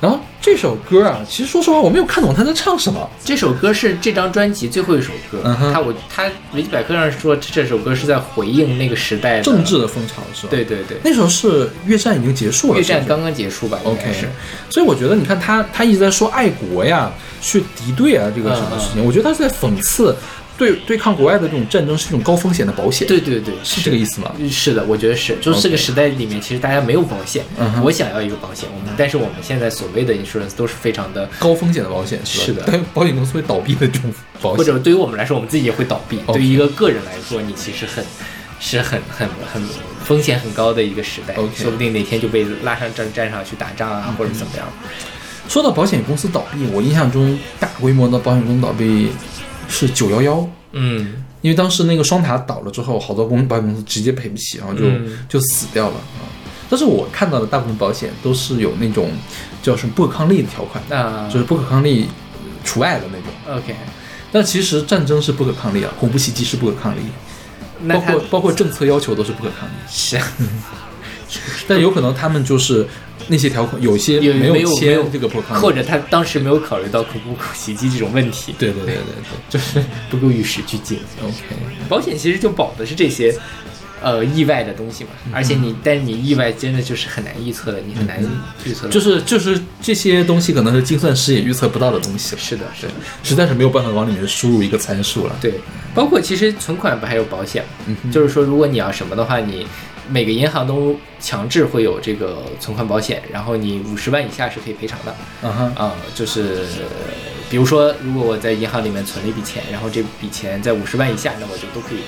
[SPEAKER 2] 然后这首歌啊，其实说实话我没有看懂他在唱什么。
[SPEAKER 1] 这首歌是这张专辑最后一首歌。
[SPEAKER 2] 嗯
[SPEAKER 1] 他我他维基百科上说这首歌是在回应那个时代的
[SPEAKER 2] 政治。的风潮是吧？
[SPEAKER 1] 对，对对，
[SPEAKER 2] 那时候是越战已经结束了，
[SPEAKER 1] 越战刚刚结束吧？应
[SPEAKER 2] OK
[SPEAKER 1] 该是。
[SPEAKER 2] 所以我觉得，你看他，他一直在说爱国呀，去敌对啊，这个什么事情？我觉得他是在讽刺对对抗国外的这种战争是一种高风险的保险，
[SPEAKER 1] 对对对，
[SPEAKER 2] 是这个意思吗？
[SPEAKER 1] 是的，我觉得是，就是这个时代里面，其实大家没有保险。
[SPEAKER 2] 嗯哼
[SPEAKER 1] 我想要一个保险，我们但是我们现在所谓的 insurance 都是非常的，
[SPEAKER 2] 高风险的保险是？
[SPEAKER 1] 是的
[SPEAKER 2] 但 保险公司会倒闭的这种保险，
[SPEAKER 1] 或者对于我们来说，我们自己也会倒闭。对于一个个人来说，你其实很是很很很风险很高的一个时代说不定哪天就被拉上战战场去打仗啊，或者怎么样。
[SPEAKER 2] 说到保险公司倒闭，我印象中大规模的保险公司倒闭是九幺幺，
[SPEAKER 1] 嗯，
[SPEAKER 2] 因为当时那个双塔倒了之后，好多公保险公司直接赔不起，然后就、
[SPEAKER 1] 嗯。
[SPEAKER 2] 就死掉了啊。但是我看到的大部分保险都是有那种叫什么不可抗力的条款，
[SPEAKER 1] 啊。
[SPEAKER 2] 就是不可抗力呃除外的那种。
[SPEAKER 1] OK，
[SPEAKER 2] 但其实战争是不可抗力啊，恐怖袭击是不可抗力，包括包括政策要求都是不可抗力。
[SPEAKER 1] 是
[SPEAKER 2] 但有可能他们就是那些条款有些
[SPEAKER 1] 有
[SPEAKER 2] 没
[SPEAKER 1] 没有
[SPEAKER 2] 签这个
[SPEAKER 1] 或者他当时没有考虑到恐怖袭击这种问题，
[SPEAKER 2] 对对对对对
[SPEAKER 1] 就是不够与时俱进。
[SPEAKER 2] ，OK，
[SPEAKER 1] 保险其实就保的是这些，呃，意外的东西嘛。而且你，但是你意外真的就是很难预测的，你很难预测的。
[SPEAKER 2] 就是就是这些东西可能是精算师也预测不到的东西，
[SPEAKER 1] 是的，是的，
[SPEAKER 2] 实在是没有办法往里面输入一个参数了。
[SPEAKER 1] 对。包括其实存款不还有保险吗？
[SPEAKER 2] 嗯
[SPEAKER 1] 就是说，如果你要什么的话，你每个银行都强制会有这个存款保险，然后你五十万以下是可以赔偿的。
[SPEAKER 2] 嗯哼，
[SPEAKER 1] 啊、就是比如说，如果我在银行里面存了一笔钱，然后这笔钱在五十万以下，那我就都可以，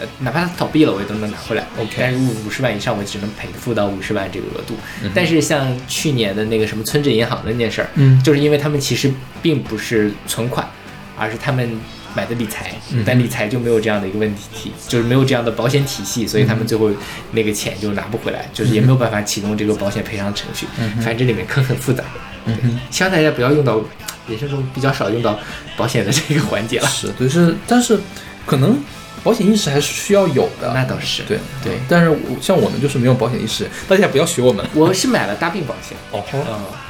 [SPEAKER 1] 呃，哪怕它倒闭了，我也都能拿回来。
[SPEAKER 2] OK
[SPEAKER 1] 但是五十万以上，我只能赔付到五十万这个额度。但是像去年的那个什么村镇银行的那件事儿，
[SPEAKER 2] 嗯
[SPEAKER 1] 就是因为他们其实并不是存款，而是他们。买的理财，但理财就没有这样的一个问题，就是没有这样的保险体系，所以他们最后那个钱就拿不回来，就是也没有办法启动这个保险赔偿程序。反正这里面坑很复杂。对，希望大家不要用到人生中比较少用到保险的这个环节了。
[SPEAKER 2] 是，对是，但是可能保险意识还是需要有的。
[SPEAKER 1] 那倒是，
[SPEAKER 2] 对
[SPEAKER 1] 对，
[SPEAKER 2] 但是我像我们就是没有保险意识，大家不要学我们。
[SPEAKER 1] 我是买了大病保险，
[SPEAKER 2] 哦
[SPEAKER 1] 嗯，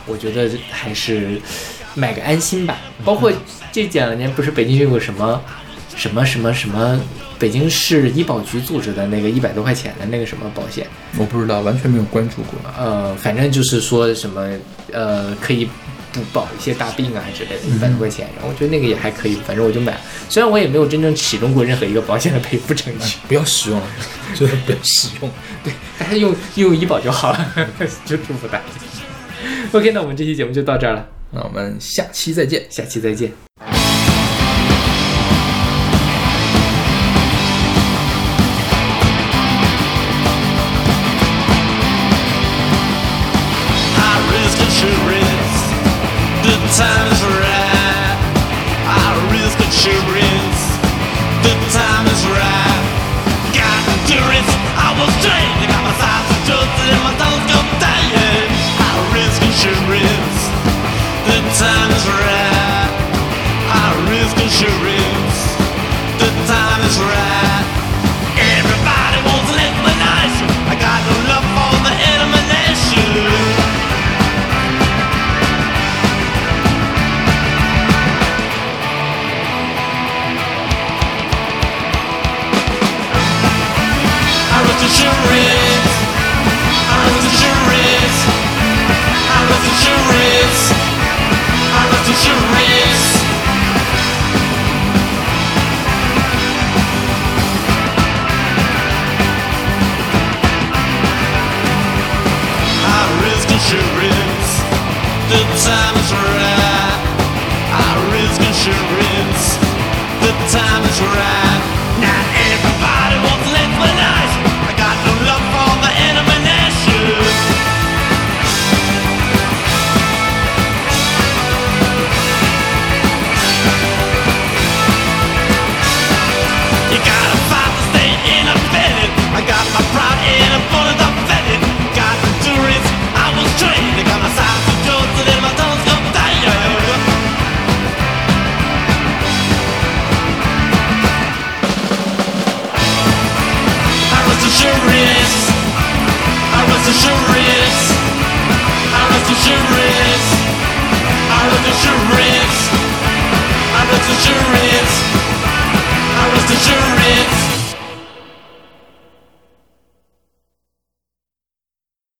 [SPEAKER 1] 我觉得还是买个安心吧。包括这两年不是北京就有什么什么什么什么北京市医保局组织的那个一百多块钱的那个什么保险，
[SPEAKER 2] 我不知道，完全没有关注过。
[SPEAKER 1] 呃，反正就是说什么呃可以补保一些大病啊之类的，一百多块钱，然后我觉得那个也还可以，反正我就买了。虽然我也没有真正启动过任何一个保险的赔付程序，
[SPEAKER 2] 不要使用了，真的不要使用。
[SPEAKER 1] 对，大家用用医保就好了，就祝福大家。OK，那我们这期节目就到这儿了，
[SPEAKER 2] 那我们下期再见。
[SPEAKER 1] 下期再见。